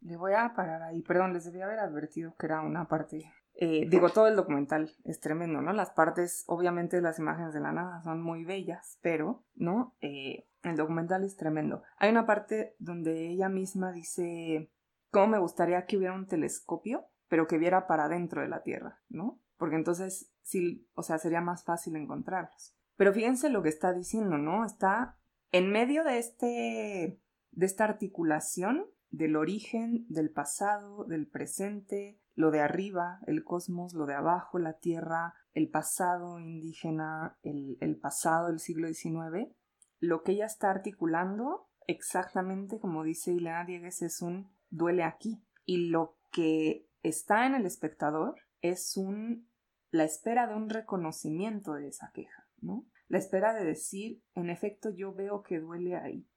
Le voy a parar ahí. Perdón, les debía haber advertido que era una parte. eh, digo, todo el documental es tremendo, ¿no? Las partes, obviamente, las imágenes de la nada son muy bellas, pero, ¿no? Eh, el documental es tremendo. Hay una parte donde ella misma dice, ¿cómo me gustaría que hubiera un telescopio, pero que viera para adentro de la Tierra, ¿no? Porque entonces, sí, o sea, sería más fácil encontrarlos. Pero fíjense lo que está diciendo, ¿no? Está en medio de este, de esta articulación del origen, del pasado, del presente, lo de arriba, el cosmos, lo de abajo, la tierra, el pasado indígena, el, el pasado del siglo XIX, lo que ella está articulando, exactamente como dice Ileana Diegues, es un duele aquí. Y lo que está en el espectador es un la espera de un reconocimiento de esa queja, ¿no? La espera de decir, en efecto, yo veo que duele ahí.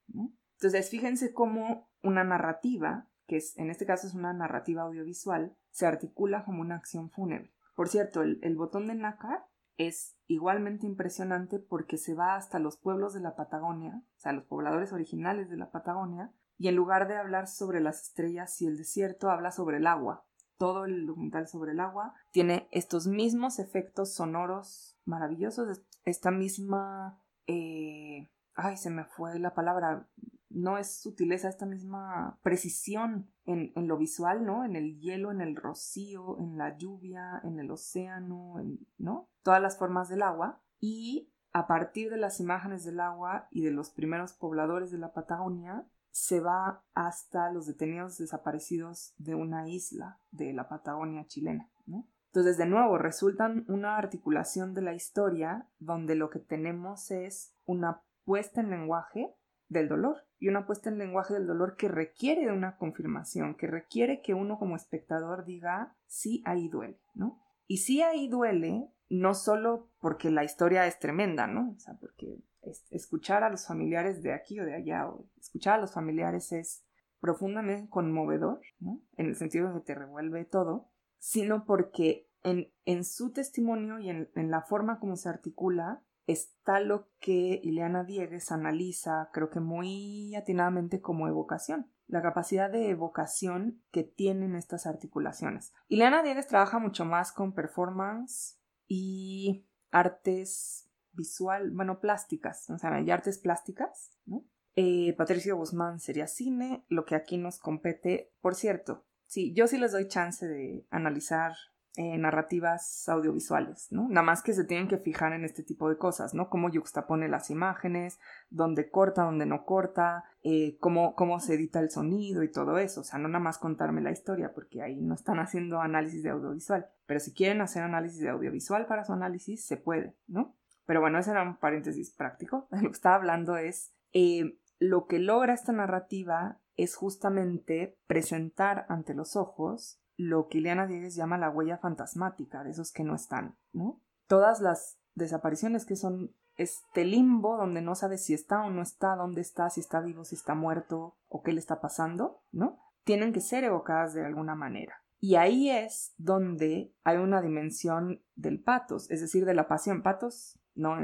Entonces, fíjense cómo una narrativa, que es, en este caso es una narrativa audiovisual, se articula como una acción fúnebre. Por cierto, el, el botón de nácar es igualmente impresionante porque se va hasta los pueblos de la Patagonia, o sea, los pobladores originales de la Patagonia, y en lugar de hablar sobre las estrellas y el desierto, habla sobre el agua. Todo el documental sobre el agua tiene estos mismos efectos sonoros maravillosos, esta misma... Eh, ay, se me fue la palabra, no es sutileza, esta misma precisión en, en, lo visual, ¿no? En el hielo, en el rocío, en la lluvia, en el océano, en, ¿no? Todas las formas del agua. Y a partir de las imágenes del agua y de los primeros pobladores de la Patagonia, se va hasta los detenidos desaparecidos de una isla de la Patagonia chilena, ¿no? Entonces, de nuevo, resultan una articulación de la historia donde lo que tenemos es una puesta en lenguaje del dolor y una puesta en lenguaje del dolor que requiere de una confirmación, que requiere que uno como espectador diga, sí, ahí duele, ¿no? Y sí, ahí duele, no solo porque la historia es tremenda, ¿no? O sea, porque es, escuchar a los familiares de aquí o de allá, o escuchar a los familiares es profundamente conmovedor, ¿no? En el sentido de que te revuelve todo, sino porque en, en su testimonio y en, en, la forma como se articula está lo que Ileana Diegues analiza, creo que muy atinadamente como evocación, la capacidad de evocación que tienen estas articulaciones. Ileana Diegues trabaja mucho más con performance y artes visual, bueno, plásticas, o sea, hay artes plásticas, ¿no? Eh, Patricio Guzmán sería cine, lo que aquí nos compete. Por cierto, sí, yo sí les doy chance de analizar eh, narrativas audiovisuales, ¿no? Nada más que se tienen que fijar en este tipo de cosas, ¿no? Cómo yuxtapone las imágenes, dónde corta, dónde no corta, eh, cómo, cómo se edita el sonido y todo eso. O sea, no nada más contarme la historia, porque ahí no están haciendo análisis de audiovisual. Pero si quieren hacer análisis de audiovisual para su análisis, se puede, ¿no? Pero bueno, ese era un paréntesis práctico. Lo que estaba hablando es eh, lo que logra esta narrativa es justamente presentar ante los ojos lo que Ileana Diegues llama la huella fantasmática de esos que no están, ¿no? Todas las desapariciones que son este limbo donde no sabes si está o no está, dónde está, si está vivo, si está muerto o qué le está pasando, ¿no? Tienen que ser evocadas de alguna manera. Y ahí es donde hay una dimensión del patos, es decir, de la pasión. Patos, no,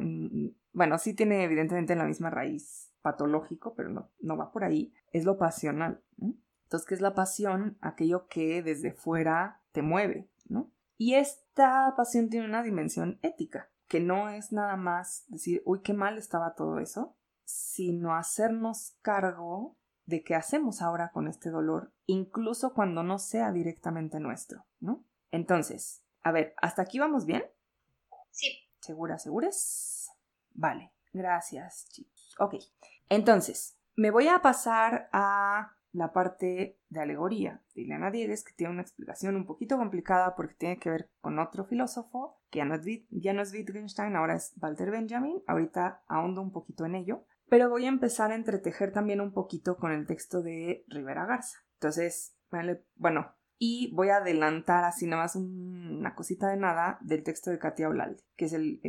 bueno, sí tiene evidentemente la misma raíz patológico, pero no, no va por ahí, es lo pasional. Entonces, ¿qué es la pasión? Aquello que desde fuera te mueve, ¿no? Y esta pasión tiene una dimensión ética, que no es nada más decir, uy, qué mal estaba todo eso, sino hacernos cargo de qué hacemos ahora con este dolor, incluso cuando no sea directamente nuestro, ¿no? Entonces, a ver, ¿hasta aquí vamos bien? Sí. ¿Segura, segures? Vale, gracias, chicos. Ok, entonces, me voy a pasar a la parte de alegoría de Ileana Diegues, que tiene una explicación un poquito complicada porque tiene que ver con otro filósofo, que ya no es, Wittgenstein, ahora es Walter Benjamin. Ahorita ahondo un poquito en ello, pero voy a empezar a entretejer también un poquito con el texto de Rivera Garza. Entonces, bueno, y voy a adelantar así nada más una cosita de nada del texto de Katia Olalde, que es el,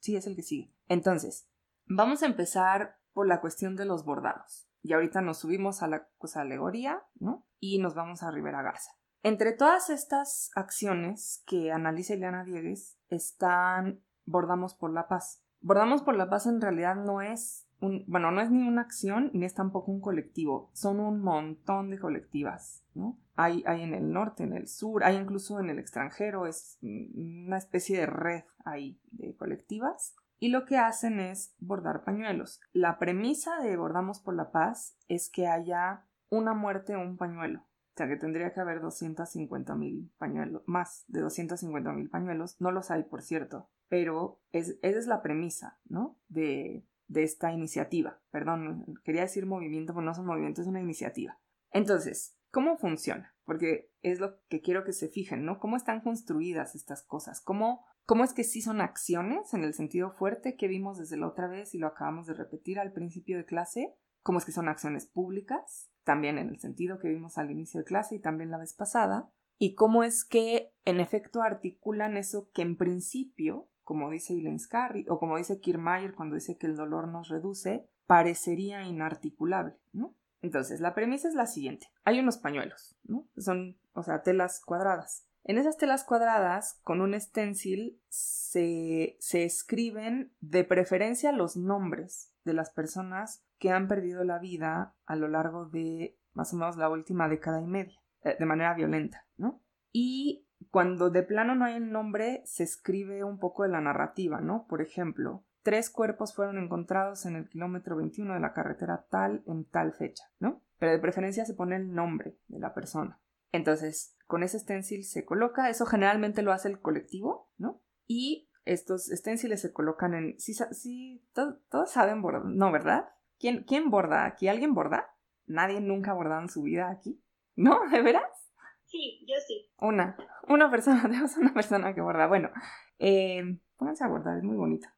sí, es el que sigue. Entonces, vamos a empezar por la cuestión de los bordados. Y ahorita nos subimos a la cosa alegoría, ¿no? Y nos vamos a Rivera Garza. Entre todas estas acciones que analiza Ileana Diegues están Bordamos por la Paz. Bordamos por la Paz en realidad no es un, bueno, no es ni una acción ni es tampoco un colectivo, son un montón de colectivas, ¿no? Hay, hay en el norte, en el sur, hay incluso en el extranjero, es una especie de red ahí de colectivas y lo que hacen es bordar pañuelos. La premisa de Bordamos por la Paz es que haya una muerte o un pañuelo. O sea, que tendría que haber 250 mil pañuelos, más de 250 mil pañuelos. No los hay, por cierto, pero es, esa es la premisa, ¿no? De, de esta iniciativa. Perdón, quería decir movimiento, pero no es un movimiento, es una iniciativa. Entonces, ¿cómo funciona? Porque es lo que quiero que se fijen, ¿no? ¿Cómo están construidas estas cosas? ¿Cómo ¿Cómo es que sí son acciones en el sentido fuerte que vimos desde la otra vez y lo acabamos de repetir al principio de clase? ¿Cómo es que son acciones públicas? También en el sentido que vimos al inicio de clase y también la vez pasada. ¿Y cómo es que en efecto articulan eso que en principio, como dice Ilenscarri o como dice Kiermaier cuando dice que el dolor nos reduce, parecería inarticulable, ¿no? Entonces, la premisa es la siguiente. Hay unos pañuelos, ¿no? Son, o sea, telas cuadradas. En esas telas cuadradas, con un stencil, se, se escriben de preferencia los nombres de las personas que han perdido la vida a lo largo de más o menos la última década y media, eh, de manera violenta, ¿no? Y cuando de plano no hay el nombre, se escribe un poco de la narrativa, ¿no? Por ejemplo, tres cuerpos fueron encontrados en el kilómetro 21 de la carretera tal en tal fecha, ¿no? Pero de preferencia se pone el nombre de la persona. Entonces, con ese stencil se coloca, eso generalmente lo hace el colectivo, ¿no? Y estos stenciles se colocan en... Sí, sí todos saben bordar, ¿no, verdad? ¿Quién, ¿Quién borda aquí? ¿Alguien borda? Nadie nunca ha bordado en su vida aquí. ¿No? ¿De veras? Sí, yo sí. Una, una persona, tenemos una persona que borda. Bueno, eh, pónganse a bordar, es muy bonito.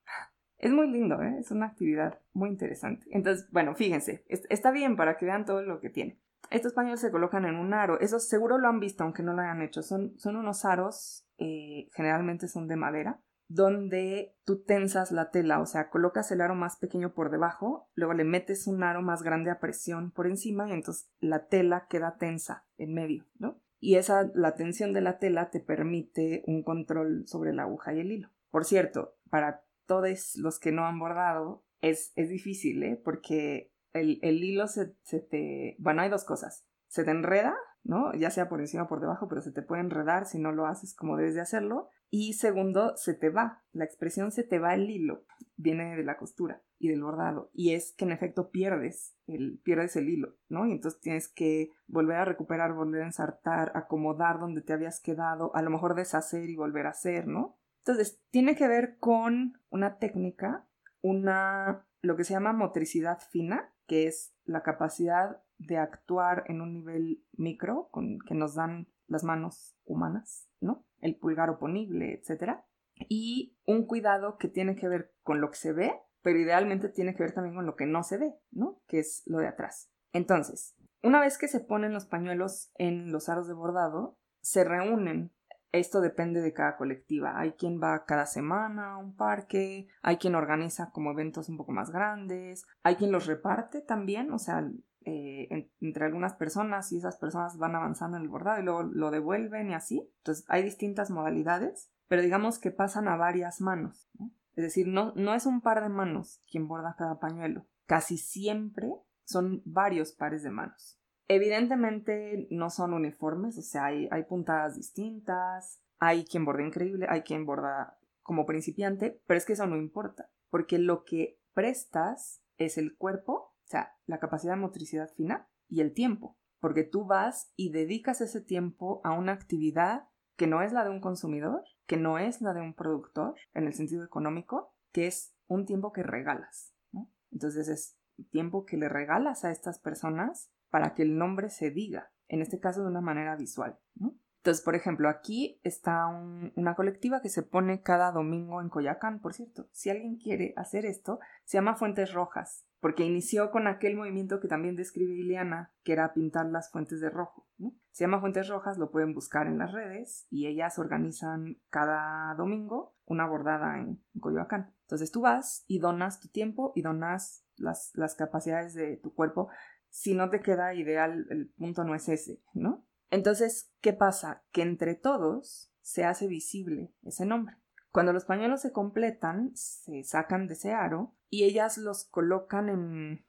Es muy lindo, ¿eh? es una actividad muy interesante. Entonces, bueno, fíjense, está bien para que vean todo lo que tiene. Estos pañuelos se colocan en un aro. Eso seguro lo han visto, aunque no lo hayan hecho. Son, son unos aros, eh, generalmente son de madera, donde tú tensas la tela, o sea, colocas el aro más pequeño por debajo, luego le metes un aro más grande a presión por encima y entonces la tela queda tensa en medio, ¿no? y esa, la tensión de la tela te permite un control sobre la aguja y el hilo. Por cierto, para todos los que no han bordado, es, es difícil, ¿eh? Porque el, el hilo se, se te... Bueno, hay dos cosas. Se te enreda, ¿no? Ya sea por encima o por debajo, pero se te puede enredar si no lo haces como debes de hacerlo. Y segundo, se te va. La expresión se te va el hilo. Viene de la costura y del bordado. Y es que en efecto pierdes el, pierdes el hilo, ¿no? Y entonces tienes que volver a recuperar, volver a ensartar, acomodar donde te habías quedado, a lo mejor deshacer y volver a hacer, ¿no? Entonces, tiene que ver con una técnica, una, lo que se llama motricidad fina, que es la capacidad de actuar en un nivel micro con, que nos dan las manos humanas, ¿no? El pulgar oponible, etc. Y un cuidado que tiene que ver con lo que se ve, pero idealmente tiene que ver también con lo que no se ve, ¿no? Que es lo de atrás. Entonces, una vez que se ponen los pañuelos en los aros de bordado, se reúnen. Esto depende de cada colectiva. Hay quien va cada semana a un parque, hay quien organiza como eventos un poco más grandes, hay quien los reparte también, o sea, eh, entre algunas personas y esas personas van avanzando en el bordado y luego lo devuelven y así. Entonces hay distintas modalidades, pero digamos que pasan a varias manos. Es decir, no, no es un par de manos quien borda cada pañuelo. Casi siempre son varios pares de manos. Evidentemente no son uniformes, o sea, hay, puntadas distintas, hay quien borda increíble, hay quien borda como principiante, pero es que eso no importa, porque lo que prestas es el cuerpo o sea, la capacidad de motricidad fina y el tiempo, porque tú vas y dedicas ese tiempo a una actividad que no es la de un consumidor, que no es la de un productor en el sentido económico, que es un tiempo que regalas. Entonces es tiempo que le regalas a estas personas para que el nombre se diga, en este caso de una manera visual. Entonces, por ejemplo, aquí está una colectiva que se pone cada domingo en Coyacán, por cierto. Si alguien quiere hacer esto, se llama Fuentes Rojas porque inició con aquel movimiento que también describe Ileana, que era pintar las fuentes de rojo. Se llama Fuentes Rojas, lo pueden buscar en las redes y ellas organizan cada domingo una bordada en, Coyoacán. Entonces tú vas y donas tu tiempo y donas las, las capacidades de tu cuerpo. Si no te queda ideal, el punto no es ese, ¿no? Entonces, ¿qué pasa? Que entre todos se hace visible ese nombre. Cuando los pañuelos se completan, se sacan de ese aro y ellas los colocan en...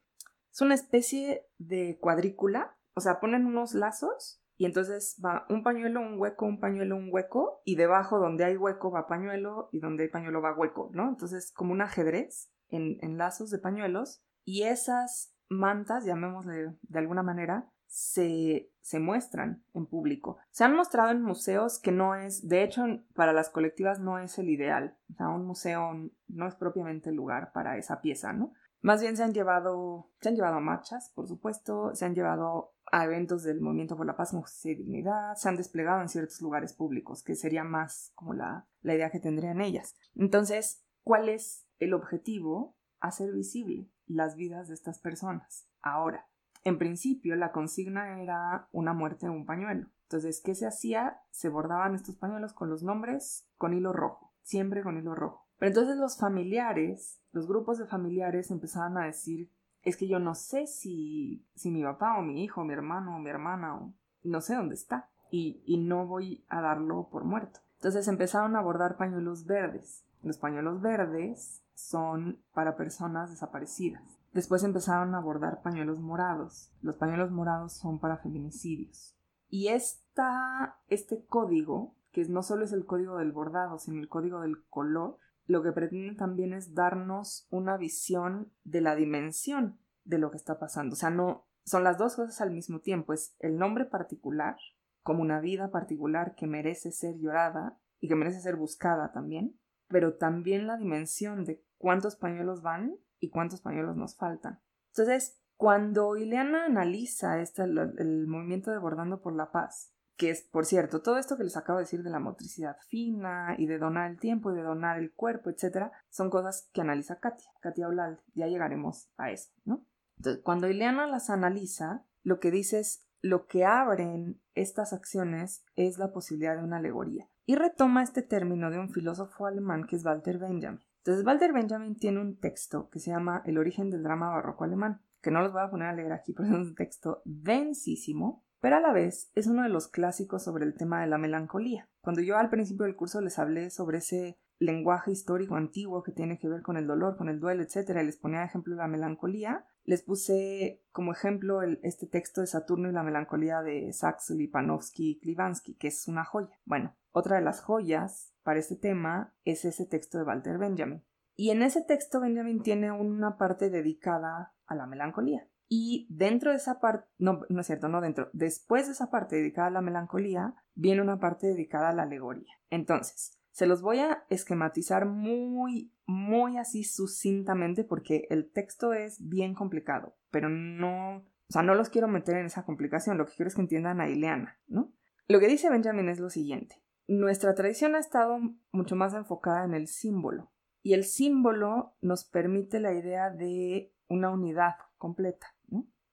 Es una especie de cuadrícula, o sea, ponen unos lazos y entonces va un pañuelo, un hueco, un pañuelo, un hueco y debajo donde hay hueco va pañuelo y donde hay pañuelo va hueco, ¿no? Entonces como un ajedrez en, en lazos de pañuelos y esas mantas, llamémosle de alguna manera, se, se, muestran en público. Se han mostrado en museos que no es, de hecho, para las colectivas no es el ideal. O sea, un museo no es propiamente el lugar para esa pieza, ¿no? Más bien se han llevado, se han llevado a marchas, por supuesto, se han llevado a eventos del Movimiento por la Paz, Justicia y Dignidad, se han desplegado en ciertos lugares públicos, que sería más como la, la idea que tendrían ellas. Entonces, ¿cuál es el objetivo? Hacer visible las vidas de estas personas. Ahora, en principio, la consigna era una muerte de un pañuelo. Entonces, ¿qué se hacía? Se bordaban estos pañuelos con los nombres con hilo rojo, siempre con hilo rojo. Pero entonces los familiares, los grupos de familiares empezaban a decir, es que yo no sé si, si mi papá o mi hijo, mi hermano o mi hermana, o no sé dónde está, y, y no voy a darlo por muerto. Entonces empezaron a bordar pañuelos verdes. Los pañuelos verdes son para personas desaparecidas. Después empezaron a abordar pañuelos morados. Los pañuelos morados son para feminicidios. Y esta, este código, que no solo es el código del bordado, sino el código del color, lo que pretende también es darnos una visión de la dimensión de lo que está pasando. O sea, no son las dos cosas al mismo tiempo. Es el nombre particular, como una vida particular que merece ser llorada y que merece ser buscada también, pero también la dimensión de cuántos pañuelos van y cuántos pañuelos nos faltan. Entonces, cuando Ileana analiza este, el, movimiento de Bordando por la Paz, que es, por cierto, todo esto que les acabo de decir de la motricidad fina y de donar el tiempo y de donar el cuerpo, etcétera, son cosas que analiza Katia, Katia Olalde. Ya llegaremos a eso, ¿no? Entonces, cuando Ileana las analiza, lo que dice es lo que abren estas acciones es la posibilidad de una alegoría. Y retoma este término de un filósofo alemán que es Walter Benjamin. Entonces, Walter Benjamin tiene un texto que se llama El origen del drama barroco alemán, que no los voy a poner a leer aquí, pero es un texto densísimo, pero a la vez es uno de los clásicos sobre el tema de la melancolía. Cuando yo al principio del curso les hablé sobre ese lenguaje histórico antiguo que tiene que ver con el dolor, con el duelo, etcétera, y les ponía ejemplo la melancolía, les puse como ejemplo este texto de Saturno y la melancolía de Saxo, Lipanovsky y Klivansky, que es una joya. Bueno, otra de las joyas para este tema es ese texto de Walter Benjamin. Y en ese texto Benjamin tiene una parte dedicada a la melancolía. Y dentro de esa parte, no, no es cierto, no dentro, después de esa parte dedicada a la melancolía, viene una parte dedicada a la alegoría. Entonces, se los voy a esquematizar muy, muy así sucintamente porque el texto es bien complicado, pero no, o sea, no los quiero meter en esa complicación, lo que quiero es que entiendan a Ileana, ¿no? Lo que dice Benjamin es lo siguiente. Nuestra tradición ha estado mucho más enfocada en el símbolo, y el símbolo nos permite la idea de una unidad completa.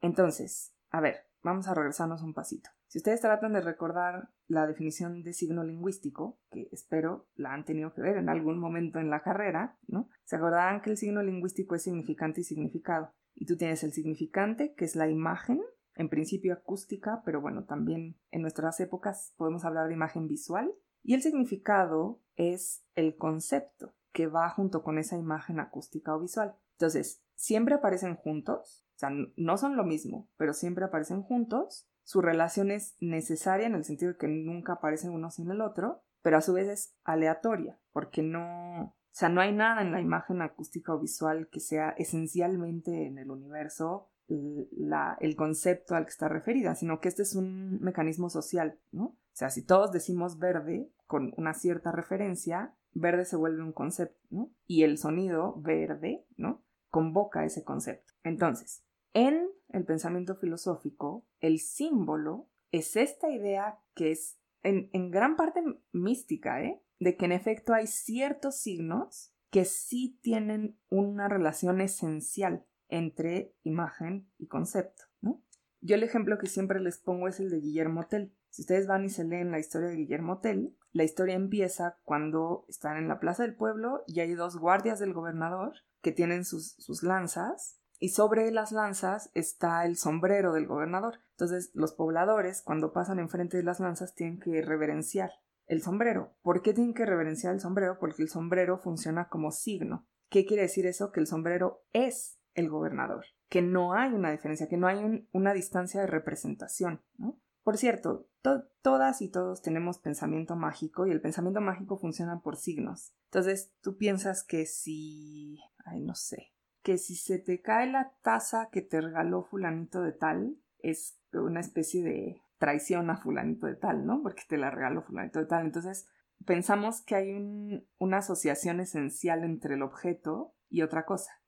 Entonces, a ver, vamos a regresarnos un pasito. Si ustedes tratan de recordar la definición de signo lingüístico, que espero la han tenido que ver en algún momento en la carrera, ¿no? Se acordarán que el signo lingüístico es significante y significado. Y tú tienes el significante, que es la imagen, en principio acústica, pero bueno, también en nuestras épocas podemos hablar de imagen visual. Y el significado es el concepto que va junto con esa imagen acústica o visual. Entonces, siempre aparecen juntos, o sea, no son lo mismo, pero siempre aparecen juntos su relación es necesaria en el sentido de que nunca aparece uno sin el otro, pero a su vez es aleatoria, porque no, o sea, no hay nada en la imagen acústica o visual que sea esencialmente en el universo el concepto al que está referida, sino que este es un mecanismo social, ¿no? O sea, si todos decimos verde con una cierta referencia, verde se vuelve un concepto. Y el sonido verde, ¿no? Convoca ese concepto. Entonces, en el pensamiento filosófico, el símbolo es esta idea que es en, gran parte mística, ¿eh? de que en efecto hay ciertos signos que sí tienen una relación esencial entre imagen y concepto. Yo el ejemplo que siempre les pongo es el de Guillermo Tell. Si ustedes van y se leen la historia de Guillermo Tell, la historia empieza cuando están en la plaza del pueblo y hay dos guardias del gobernador que tienen sus, sus lanzas y sobre las lanzas está el sombrero del gobernador. Entonces los pobladores cuando pasan enfrente de las lanzas tienen que reverenciar el sombrero. ¿Por qué tienen que reverenciar el sombrero? Porque el sombrero funciona como signo. ¿Qué quiere decir eso? Que el sombrero es el gobernador, que no hay una diferencia, que no hay una distancia de representación. Por cierto, todas y todos tenemos pensamiento mágico y el pensamiento mágico funciona por signos. Entonces, tú piensas que si... ay, no sé que si se te cae la taza que te regaló fulanito de tal, es una especie de traición a fulanito de tal, ¿no? Porque te la regaló fulanito de tal. Entonces, pensamos que hay una asociación esencial entre el objeto y otra cosa, ¿no?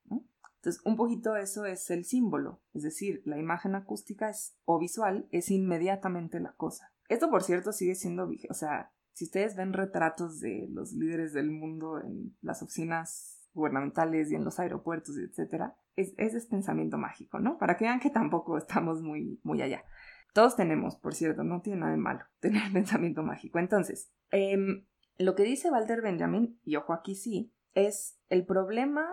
Entonces, un poquito eso es el símbolo, es decir, la imagen acústica es, o visual es inmediatamente la cosa. Esto, por cierto, sigue siendo, o sea, si ustedes ven retratos de los líderes del mundo en las oficinas gubernamentales y en los aeropuertos, etcétera, es, es pensamiento mágico, ¿no? Para que vean que tampoco estamos muy, muy allá. Todos tenemos, por cierto, no tiene nada de malo tener pensamiento mágico. Entonces, em, lo que dice Walter Benjamin, y ojo aquí sí, es el problema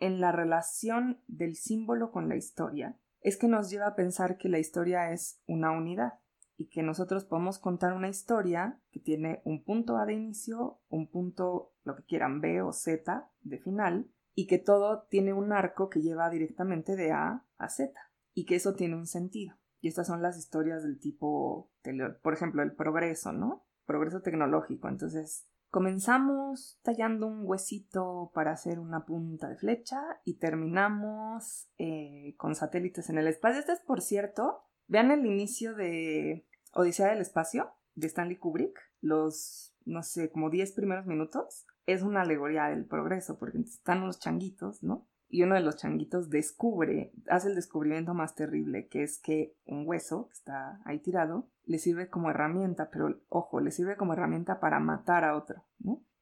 en la relación del símbolo con la historia, es que nos lleva a pensar que la historia es una unidad y que nosotros podemos contar una historia que tiene un punto A de inicio, un punto, lo que quieran, B o Z de final, y que todo tiene un arco que lleva directamente de A a Z, y que eso tiene un sentido. Y estas son las historias del tipo, por ejemplo, el progreso, ¿no? Progreso tecnológico. Entonces, comenzamos tallando un huesito para hacer una punta de flecha y terminamos eh, con satélites en el espacio. Este es, por cierto, vean el inicio de Odisea del Espacio de Stanley Kubrick, los, no sé, como 10 primeros minutos, es una alegoría del progreso, porque están unos changuitos, ¿no? Y uno de los changuitos descubre, hace el descubrimiento más terrible, que es que un hueso que está ahí tirado le sirve como herramienta, pero ojo, le sirve como herramienta para matar a otro.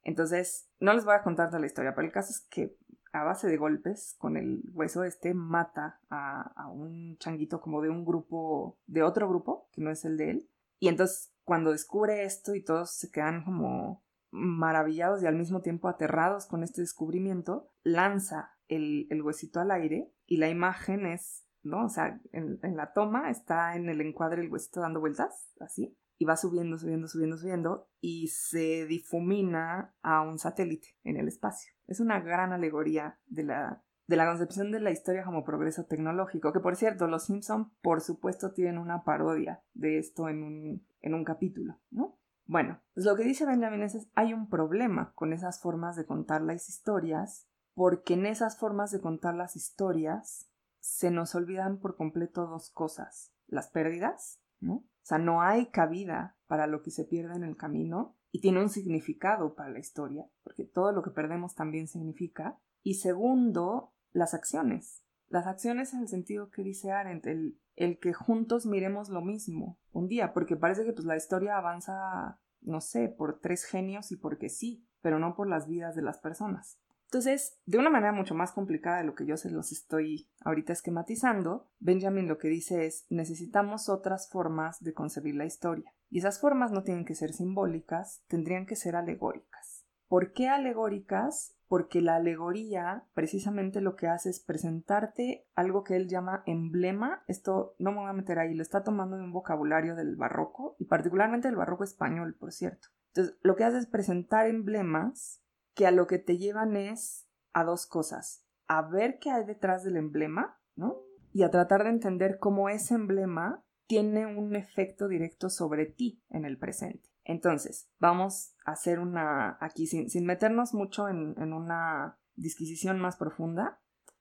Entonces, no les voy a contar toda la historia, pero el caso es que a base de golpes con el hueso este mata a, un changuito como de un grupo, de otro grupo, que no es el de él. Y entonces cuando descubre esto y todos se quedan como maravillados y al mismo tiempo aterrados con este descubrimiento, lanza el, huesito al aire y la imagen es ¿no? O sea, en, en la toma está en el encuadre el huesito dando vueltas, así, y va subiendo, subiendo, subiendo, subiendo, y se difumina a un satélite en el espacio. Es una gran alegoría de la, de la concepción de la historia como progreso tecnológico, que por cierto, los Simpson por supuesto tienen una parodia de esto en un, en un capítulo, ¿no? Bueno, pues lo que dice Benjamin es, hay un problema con esas formas de contar las historias, porque en esas formas de contar las historias se nos olvidan por completo dos cosas, las pérdidas, ¿no? O sea, no hay cabida para lo que se pierde en el camino y tiene un significado para la historia, porque todo lo que perdemos también significa. Y segundo, las acciones. Las acciones en el sentido que dice Arendt, el, el que juntos miremos lo mismo un día, porque parece que pues la historia avanza, no sé, por tres genios y porque sí, pero no por las vidas de las personas. Entonces, de una manera mucho más complicada de lo que yo se los estoy ahorita esquematizando, Benjamin lo que dice es necesitamos otras formas de concebir la historia. Y esas formas no tienen que ser simbólicas, tendrían que ser alegóricas. ¿Por qué alegóricas? Porque la alegoría precisamente lo que hace es presentarte algo que él llama emblema. Esto no me voy a meter ahí, lo está tomando de un vocabulario del barroco y particularmente del barroco español, por cierto. Entonces, lo que hace es presentar emblemas que a lo que te llevan es a dos cosas, a ver qué hay detrás del emblema, ¿no? Y a tratar de entender cómo ese emblema tiene un efecto directo sobre ti en el presente. Entonces, vamos a hacer una, aquí sin, sin meternos mucho en, en una disquisición más profunda,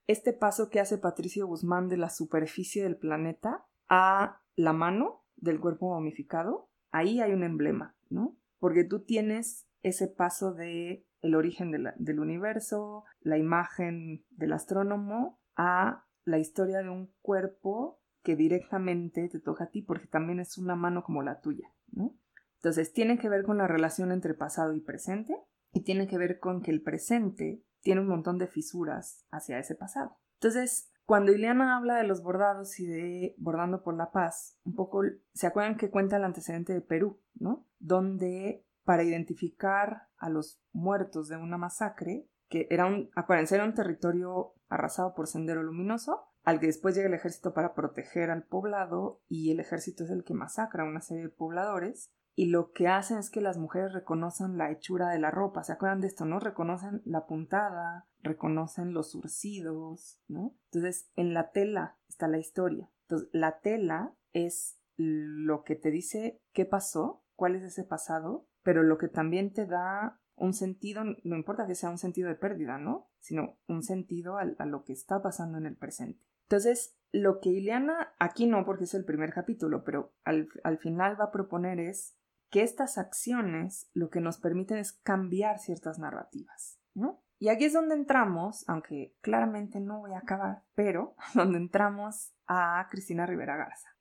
este paso que hace Patricio Guzmán de la superficie del planeta a la mano del cuerpo momificado, ahí hay un emblema, ¿no? Porque tú tienes ese paso de el origen del universo, la imagen del astrónomo, a la historia de un cuerpo que directamente te toca a ti, porque también es una mano como la tuya, ¿no? Entonces, tiene que ver con la relación entre pasado y presente, y tiene que ver con que el presente tiene un montón de fisuras hacia ese pasado. Entonces, cuando Ileana habla de los bordados y de Bordando por la Paz, un poco, ¿se acuerdan que cuenta el antecedente de Perú, ¿no? Donde para identificar a los muertos de una masacre, que era un, acuérdense, era un territorio arrasado por Sendero Luminoso, al que después llega el ejército para proteger al poblado y el ejército es el que masacra a una serie de pobladores y lo que hacen es que las mujeres reconocen la hechura de la ropa, ¿se acuerdan de esto, no? Reconocen la puntada, reconocen los surcidos, ¿no? Entonces, en la tela está la historia. Entonces, la tela es lo que te dice qué pasó, cuál es ese pasado pero lo que también te da un sentido, no importa que sea un sentido de pérdida, ¿no? Sino un sentido a, lo que está pasando en el presente. Entonces, lo que Ileana, aquí no porque es el primer capítulo, pero al, al final va a proponer es que estas acciones lo que nos permiten es cambiar ciertas narrativas, ¿no? Y aquí es donde entramos, aunque claramente no voy a acabar, pero donde entramos a Cristina Rivera Garza.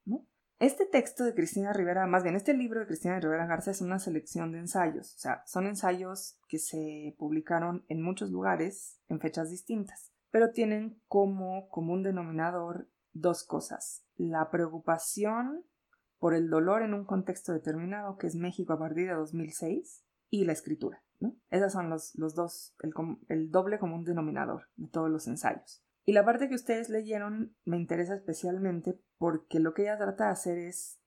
Este texto de Cristina Rivera, más bien este libro de Cristina Rivera Garza es una selección de ensayos, o sea, son ensayos que se publicaron en muchos lugares en fechas distintas, pero tienen como común denominador dos cosas, la preocupación por el dolor en un contexto determinado, que es México a partir de 2006, y la escritura. ¿no? Esos son los, dos, el doble común denominador de todos los ensayos. Y la parte que ustedes leyeron me interesa especialmente porque lo que ella trata de hacer es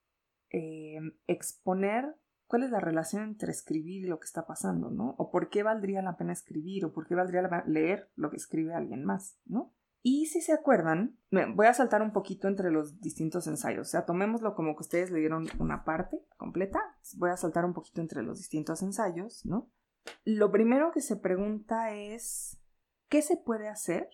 eh, exponer cuál es la relación entre escribir y lo que está pasando, ¿no? O por qué valdría la pena escribir o por qué valdría la pena leer lo que escribe alguien más, ¿no? Y si se acuerdan, voy a saltar un poquito entre los distintos ensayos, o sea, tomémoslo como que ustedes leyeron una parte completa, voy a saltar un poquito entre los distintos ensayos, ¿no? Lo primero que se pregunta es, ¿qué se puede hacer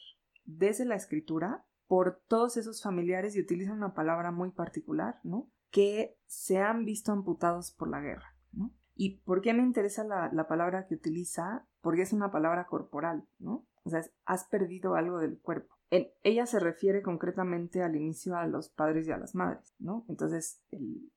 desde la escritura por todos esos familiares y utilizan una palabra muy particular, ¿no? Que se han visto amputados por la guerra, ¿no? ¿Y por qué me interesa la, palabra que utiliza? Porque es una palabra corporal, ¿no? O sea, has perdido algo del cuerpo. ella se refiere concretamente al inicio a los padres y a las madres, ¿no? Entonces,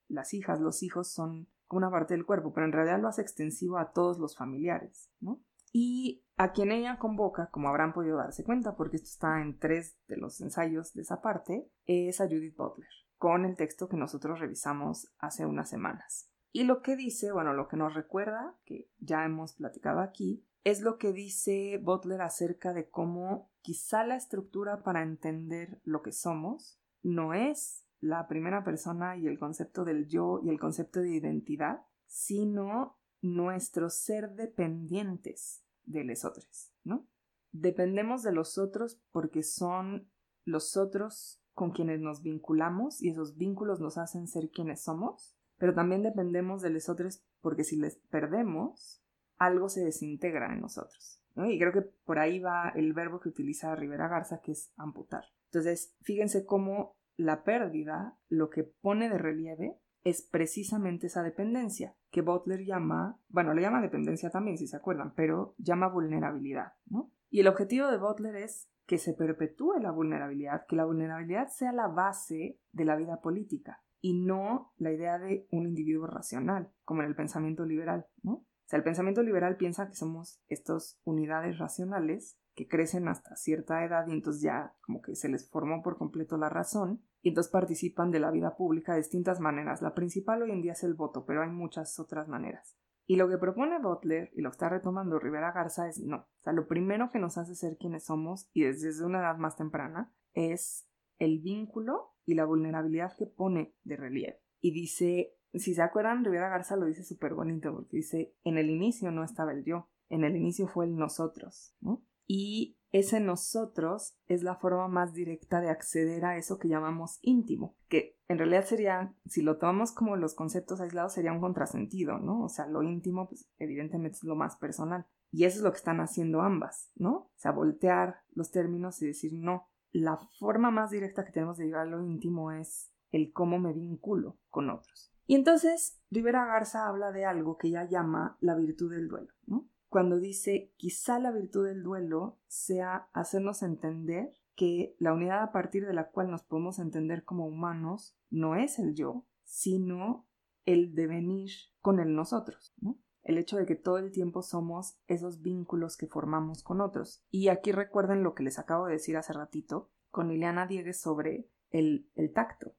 las hijas, los hijos son una parte del cuerpo, pero en realidad lo hace extensivo a todos los familiares, ¿no? Y a quien ella convoca, como habrán podido darse cuenta, porque esto está en tres de los ensayos de esa parte, es a Judith Butler, con el texto que nosotros revisamos hace unas semanas. Y lo que dice, bueno, lo que nos recuerda, que ya hemos platicado aquí, es lo que dice Butler acerca de cómo quizá la estructura para entender lo que somos no es la primera persona y el concepto del yo y el concepto de identidad, sino nuestro ser dependientes de los otros, ¿no? Dependemos de los otros porque son los otros con quienes nos vinculamos y esos vínculos nos hacen ser quienes somos, pero también dependemos de los otros porque si les perdemos, algo se desintegra en nosotros. Y creo que por ahí va el verbo que utiliza Rivera Garza, que es amputar. Entonces, fíjense cómo la pérdida lo que pone de relieve es precisamente esa dependencia, que Butler llama, bueno, le llama dependencia también, si se acuerdan, pero llama vulnerabilidad, ¿no? Y el objetivo de Butler es que se perpetúe la vulnerabilidad, que la vulnerabilidad sea la base de la vida política y no la idea de un individuo racional, como en el pensamiento liberal, ¿no? O sea, el pensamiento liberal piensa que somos estas unidades racionales que crecen hasta cierta edad y entonces ya como que se les formó por completo la razón y entonces participan de la vida pública de distintas maneras. La principal hoy en día es el voto, pero hay muchas otras maneras. Y lo que propone Butler y lo que está retomando Rivera Garza es no. O sea, lo primero que nos hace ser quienes somos y desde una edad más temprana es el vínculo y la vulnerabilidad que pone de relieve. Y dice, si se acuerdan, Rivera Garza lo dice súper bonito porque dice, en el inicio no estaba el yo, en el inicio fue el nosotros, ¿no? Y ese nosotros es la forma más directa de acceder a eso que llamamos íntimo, que en realidad sería, si lo tomamos como los conceptos aislados, sería un contrasentido, ¿no? O sea, lo íntimo, pues evidentemente es lo más personal. Y eso es lo que están haciendo ambas, ¿no? O sea, voltear los términos y decir, no, la forma más directa que tenemos de llegar a lo íntimo es el cómo me vinculo con otros. Y entonces Rivera Garza habla de algo que ella llama la virtud del duelo, ¿no? cuando dice quizá la virtud del duelo sea hacernos entender que la unidad a partir de la cual nos podemos entender como humanos no es el yo, sino el devenir con el nosotros, ¿no? El hecho de que todo el tiempo somos esos vínculos que formamos con otros. Y aquí recuerden lo que les acabo de decir hace ratito con Liliana Diegues sobre el, el tacto,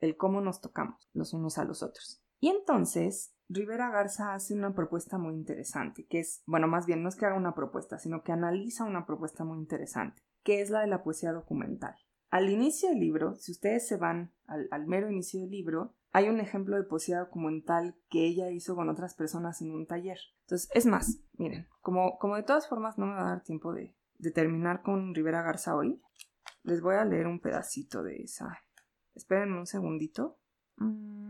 El cómo nos tocamos los unos a los otros. Y entonces Rivera Garza hace una propuesta muy interesante, que es, bueno, más bien no es que haga una propuesta, sino que analiza una propuesta muy interesante, que es la de la poesía documental. Al inicio del libro, si ustedes se van al, mero inicio del libro, hay un ejemplo de poesía documental que ella hizo con otras personas en un taller. Entonces, es más, miren, como, como de todas formas no me va a dar tiempo de, de terminar con Rivera Garza hoy, les voy a leer un pedacito de esa. Esperen un segundito. Mm,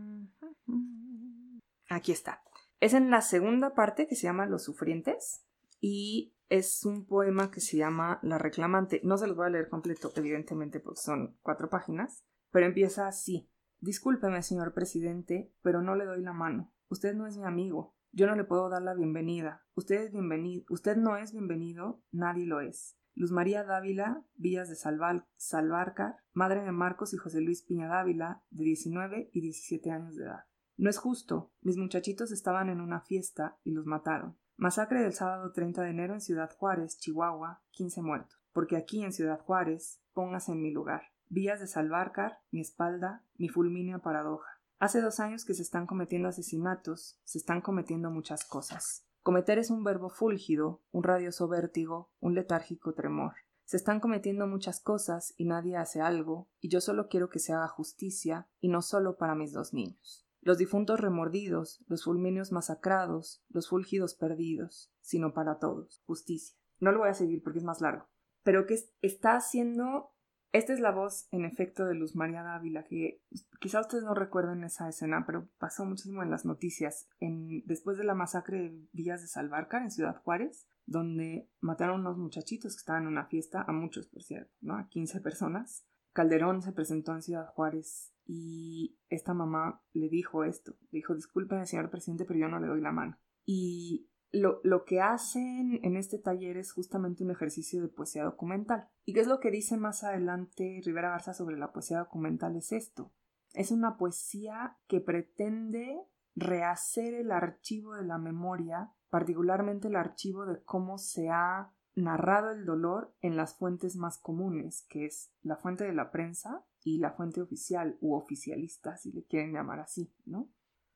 Aquí está. Es en la segunda parte que se llama Los Sufrientes y es un poema que se llama La Reclamante. No se los voy a leer completo, evidentemente, porque son cuatro páginas, pero empieza así. Discúlpeme, señor presidente, pero no le doy la mano. Usted no es mi amigo. Yo no le puedo dar la bienvenida. Usted es bienvenido. Usted no es bienvenido. Nadie lo es. Luz María Dávila, Villas de Salvarcar, madre de Marcos y José Luis Piña Dávila, de 19 y 17 años de edad. No es justo. Mis muchachitos estaban en una fiesta y los mataron. Masacre del sábado 30 de enero en Ciudad Juárez, Chihuahua, 15 muertos. Porque aquí en Ciudad Juárez, póngase en mi lugar. Vías de Salvarcar, mi espalda, mi fulmínea paradoja. Hace dos años que se están cometiendo asesinatos, se están cometiendo muchas cosas. Cometer es un verbo fúlgido, un radioso vértigo, un letárgico tremor. Se están cometiendo muchas cosas y nadie hace algo, y yo solo quiero que se haga justicia, y no solo para mis dos niños los difuntos remordidos, los fulminios masacrados, los fulgidos perdidos, sino para todos, justicia. No lo voy a seguir porque es más largo, pero que está haciendo, esta es la voz en efecto de Luz María Dávila, que quizá ustedes no recuerden esa escena, pero pasó muchísimo en las noticias, después de la masacre de Villas de Salvarcar en Ciudad Juárez, donde mataron a unos muchachitos que estaban en una fiesta, a muchos por cierto, ¿no? A 15 personas. Calderón se presentó en Ciudad Juárez y esta mamá le dijo esto, le dijo, disculpe señor presidente, pero yo no le doy la mano. Y lo, lo, que hacen en este taller es justamente un ejercicio de poesía documental. ¿Y qué es lo que dice más adelante Rivera Garza sobre la poesía documental? Es esto. Es una poesía que pretende rehacer el archivo de la memoria, particularmente el archivo de cómo se ha narrado el dolor en las fuentes más comunes, que es la fuente de la prensa y la fuente oficial u oficialista, si le quieren llamar así, ¿no?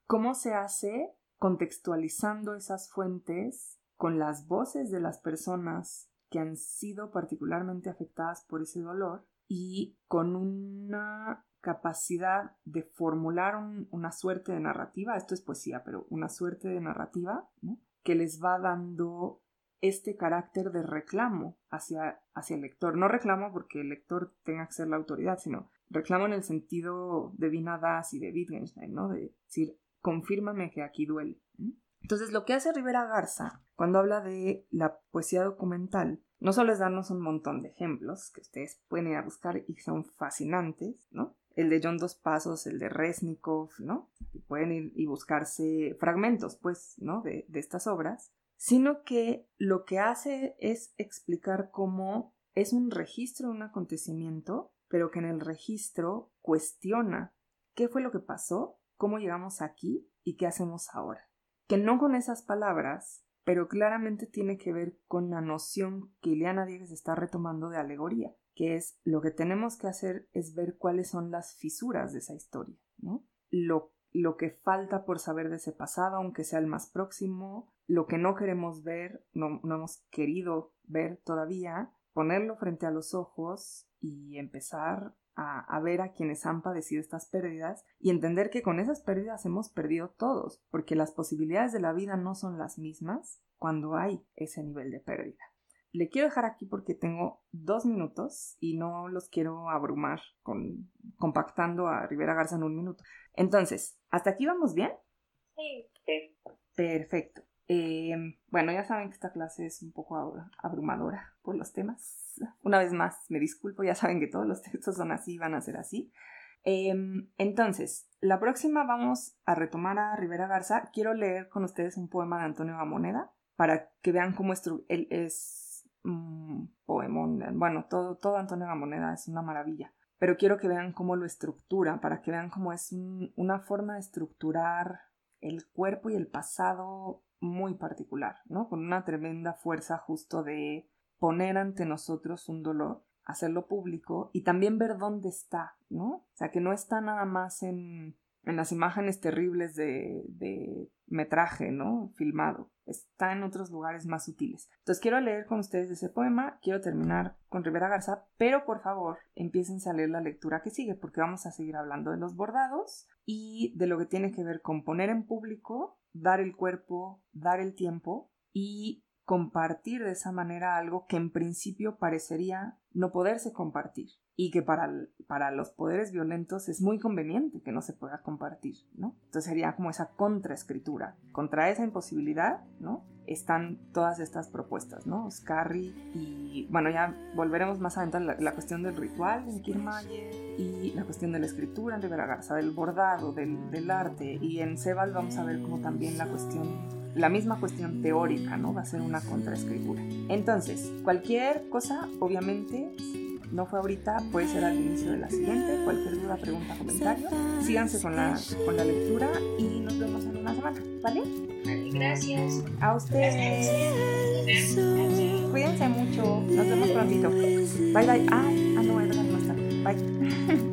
¿Cómo se hace contextualizando esas fuentes con las voces de las personas que han sido particularmente afectadas por ese dolor y con una capacidad de formular una suerte de narrativa, esto es poesía, pero una suerte de narrativa, que les va dando este carácter de reclamo hacia, hacia el lector. No reclamo porque el lector tenga que ser la autoridad, sino reclamo en el sentido de Vinadas y de Wittgenstein, ¿no? De decir, confírmame que aquí duele. Entonces, lo que hace Rivera Garza cuando habla de la poesía documental, no solo es darnos un montón de ejemplos que ustedes pueden ir a buscar y son fascinantes, ¿no? El de John Dos Pasos, el de Resnikov, ¿no? pueden ir y buscarse fragmentos, pues, ¿no? De, de estas obras, sino que lo que hace es explicar cómo es un registro de un acontecimiento, pero que en el registro cuestiona qué fue lo que pasó, cómo llegamos aquí y qué hacemos ahora. Que no con esas palabras, pero claramente tiene que ver con la noción que Ileana Diegues está retomando de alegoría, que es lo que tenemos que hacer es ver cuáles son las fisuras de esa historia, ¿no? Lo, lo que falta por saber de ese pasado, aunque sea el más próximo, lo que no queremos ver, no, no hemos querido ver todavía, ponerlo frente a los ojos y empezar a, a, ver a quienes han padecido estas pérdidas y entender que con esas pérdidas hemos perdido todos, porque las posibilidades de la vida no son las mismas cuando hay ese nivel de pérdida. Le quiero dejar aquí porque tengo dos minutos y no los quiero abrumar con compactando a Rivera Garza en un minuto. Entonces, ¿hasta aquí vamos bien? Sí. Perfecto. Em, bueno, ya saben que esta clase es un poco abrumadora por los temas. Una vez más, me disculpo, ya saben que todos los textos son así, van a ser así. Em, entonces, la próxima vamos a retomar a Rivera Garza. Quiero leer con ustedes un poema de Antonio Gamoneda para que vean cómo él es un poemón. Bueno, todo, todo Antonio Gamoneda es una maravilla. Pero quiero que vean cómo lo estructura, para que vean cómo es una forma de estructurar el cuerpo y el pasado muy particular, ¿no? Con una tremenda fuerza justo de poner ante nosotros un dolor, hacerlo público y también ver dónde está, ¿no? O sea, que no está nada más en, en las imágenes terribles de, de metraje, ¿no? Filmado. Está en otros lugares más sutiles. Entonces quiero leer con ustedes ese poema, quiero terminar con Rivera Garza, pero por favor empiecen a leer la lectura que sigue, porque vamos a seguir hablando de los bordados y de lo que tiene que ver con poner en público dar el cuerpo, dar el tiempo y compartir de esa manera algo que en principio parecería no poderse compartir y que para, para los poderes violentos es muy conveniente que no se pueda compartir, ¿no? Entonces sería como esa contraescritura. Contra esa imposibilidad, ¿no? Están todas estas propuestas, ¿no? Scarry y, bueno, ya volveremos más adelante a la, cuestión del ritual en Kiermaier y la cuestión de la escritura en Rivera Garza, del bordado, del, del arte y en Sebald vamos a ver como también la cuestión la misma cuestión teórica, ¿no? Va a ser una contraescritura. Entonces, cualquier cosa, obviamente, no fue ahorita, puede ser al inicio de la siguiente. Cualquier duda, pregunta, comentario, síganse con la, con la lectura y nos vemos en una semana, ¿vale? Gracias. A ustedes. Cuídense mucho. Nos vemos prontito. Bye bye. Ah, ah no, es verdad, no está. Bye.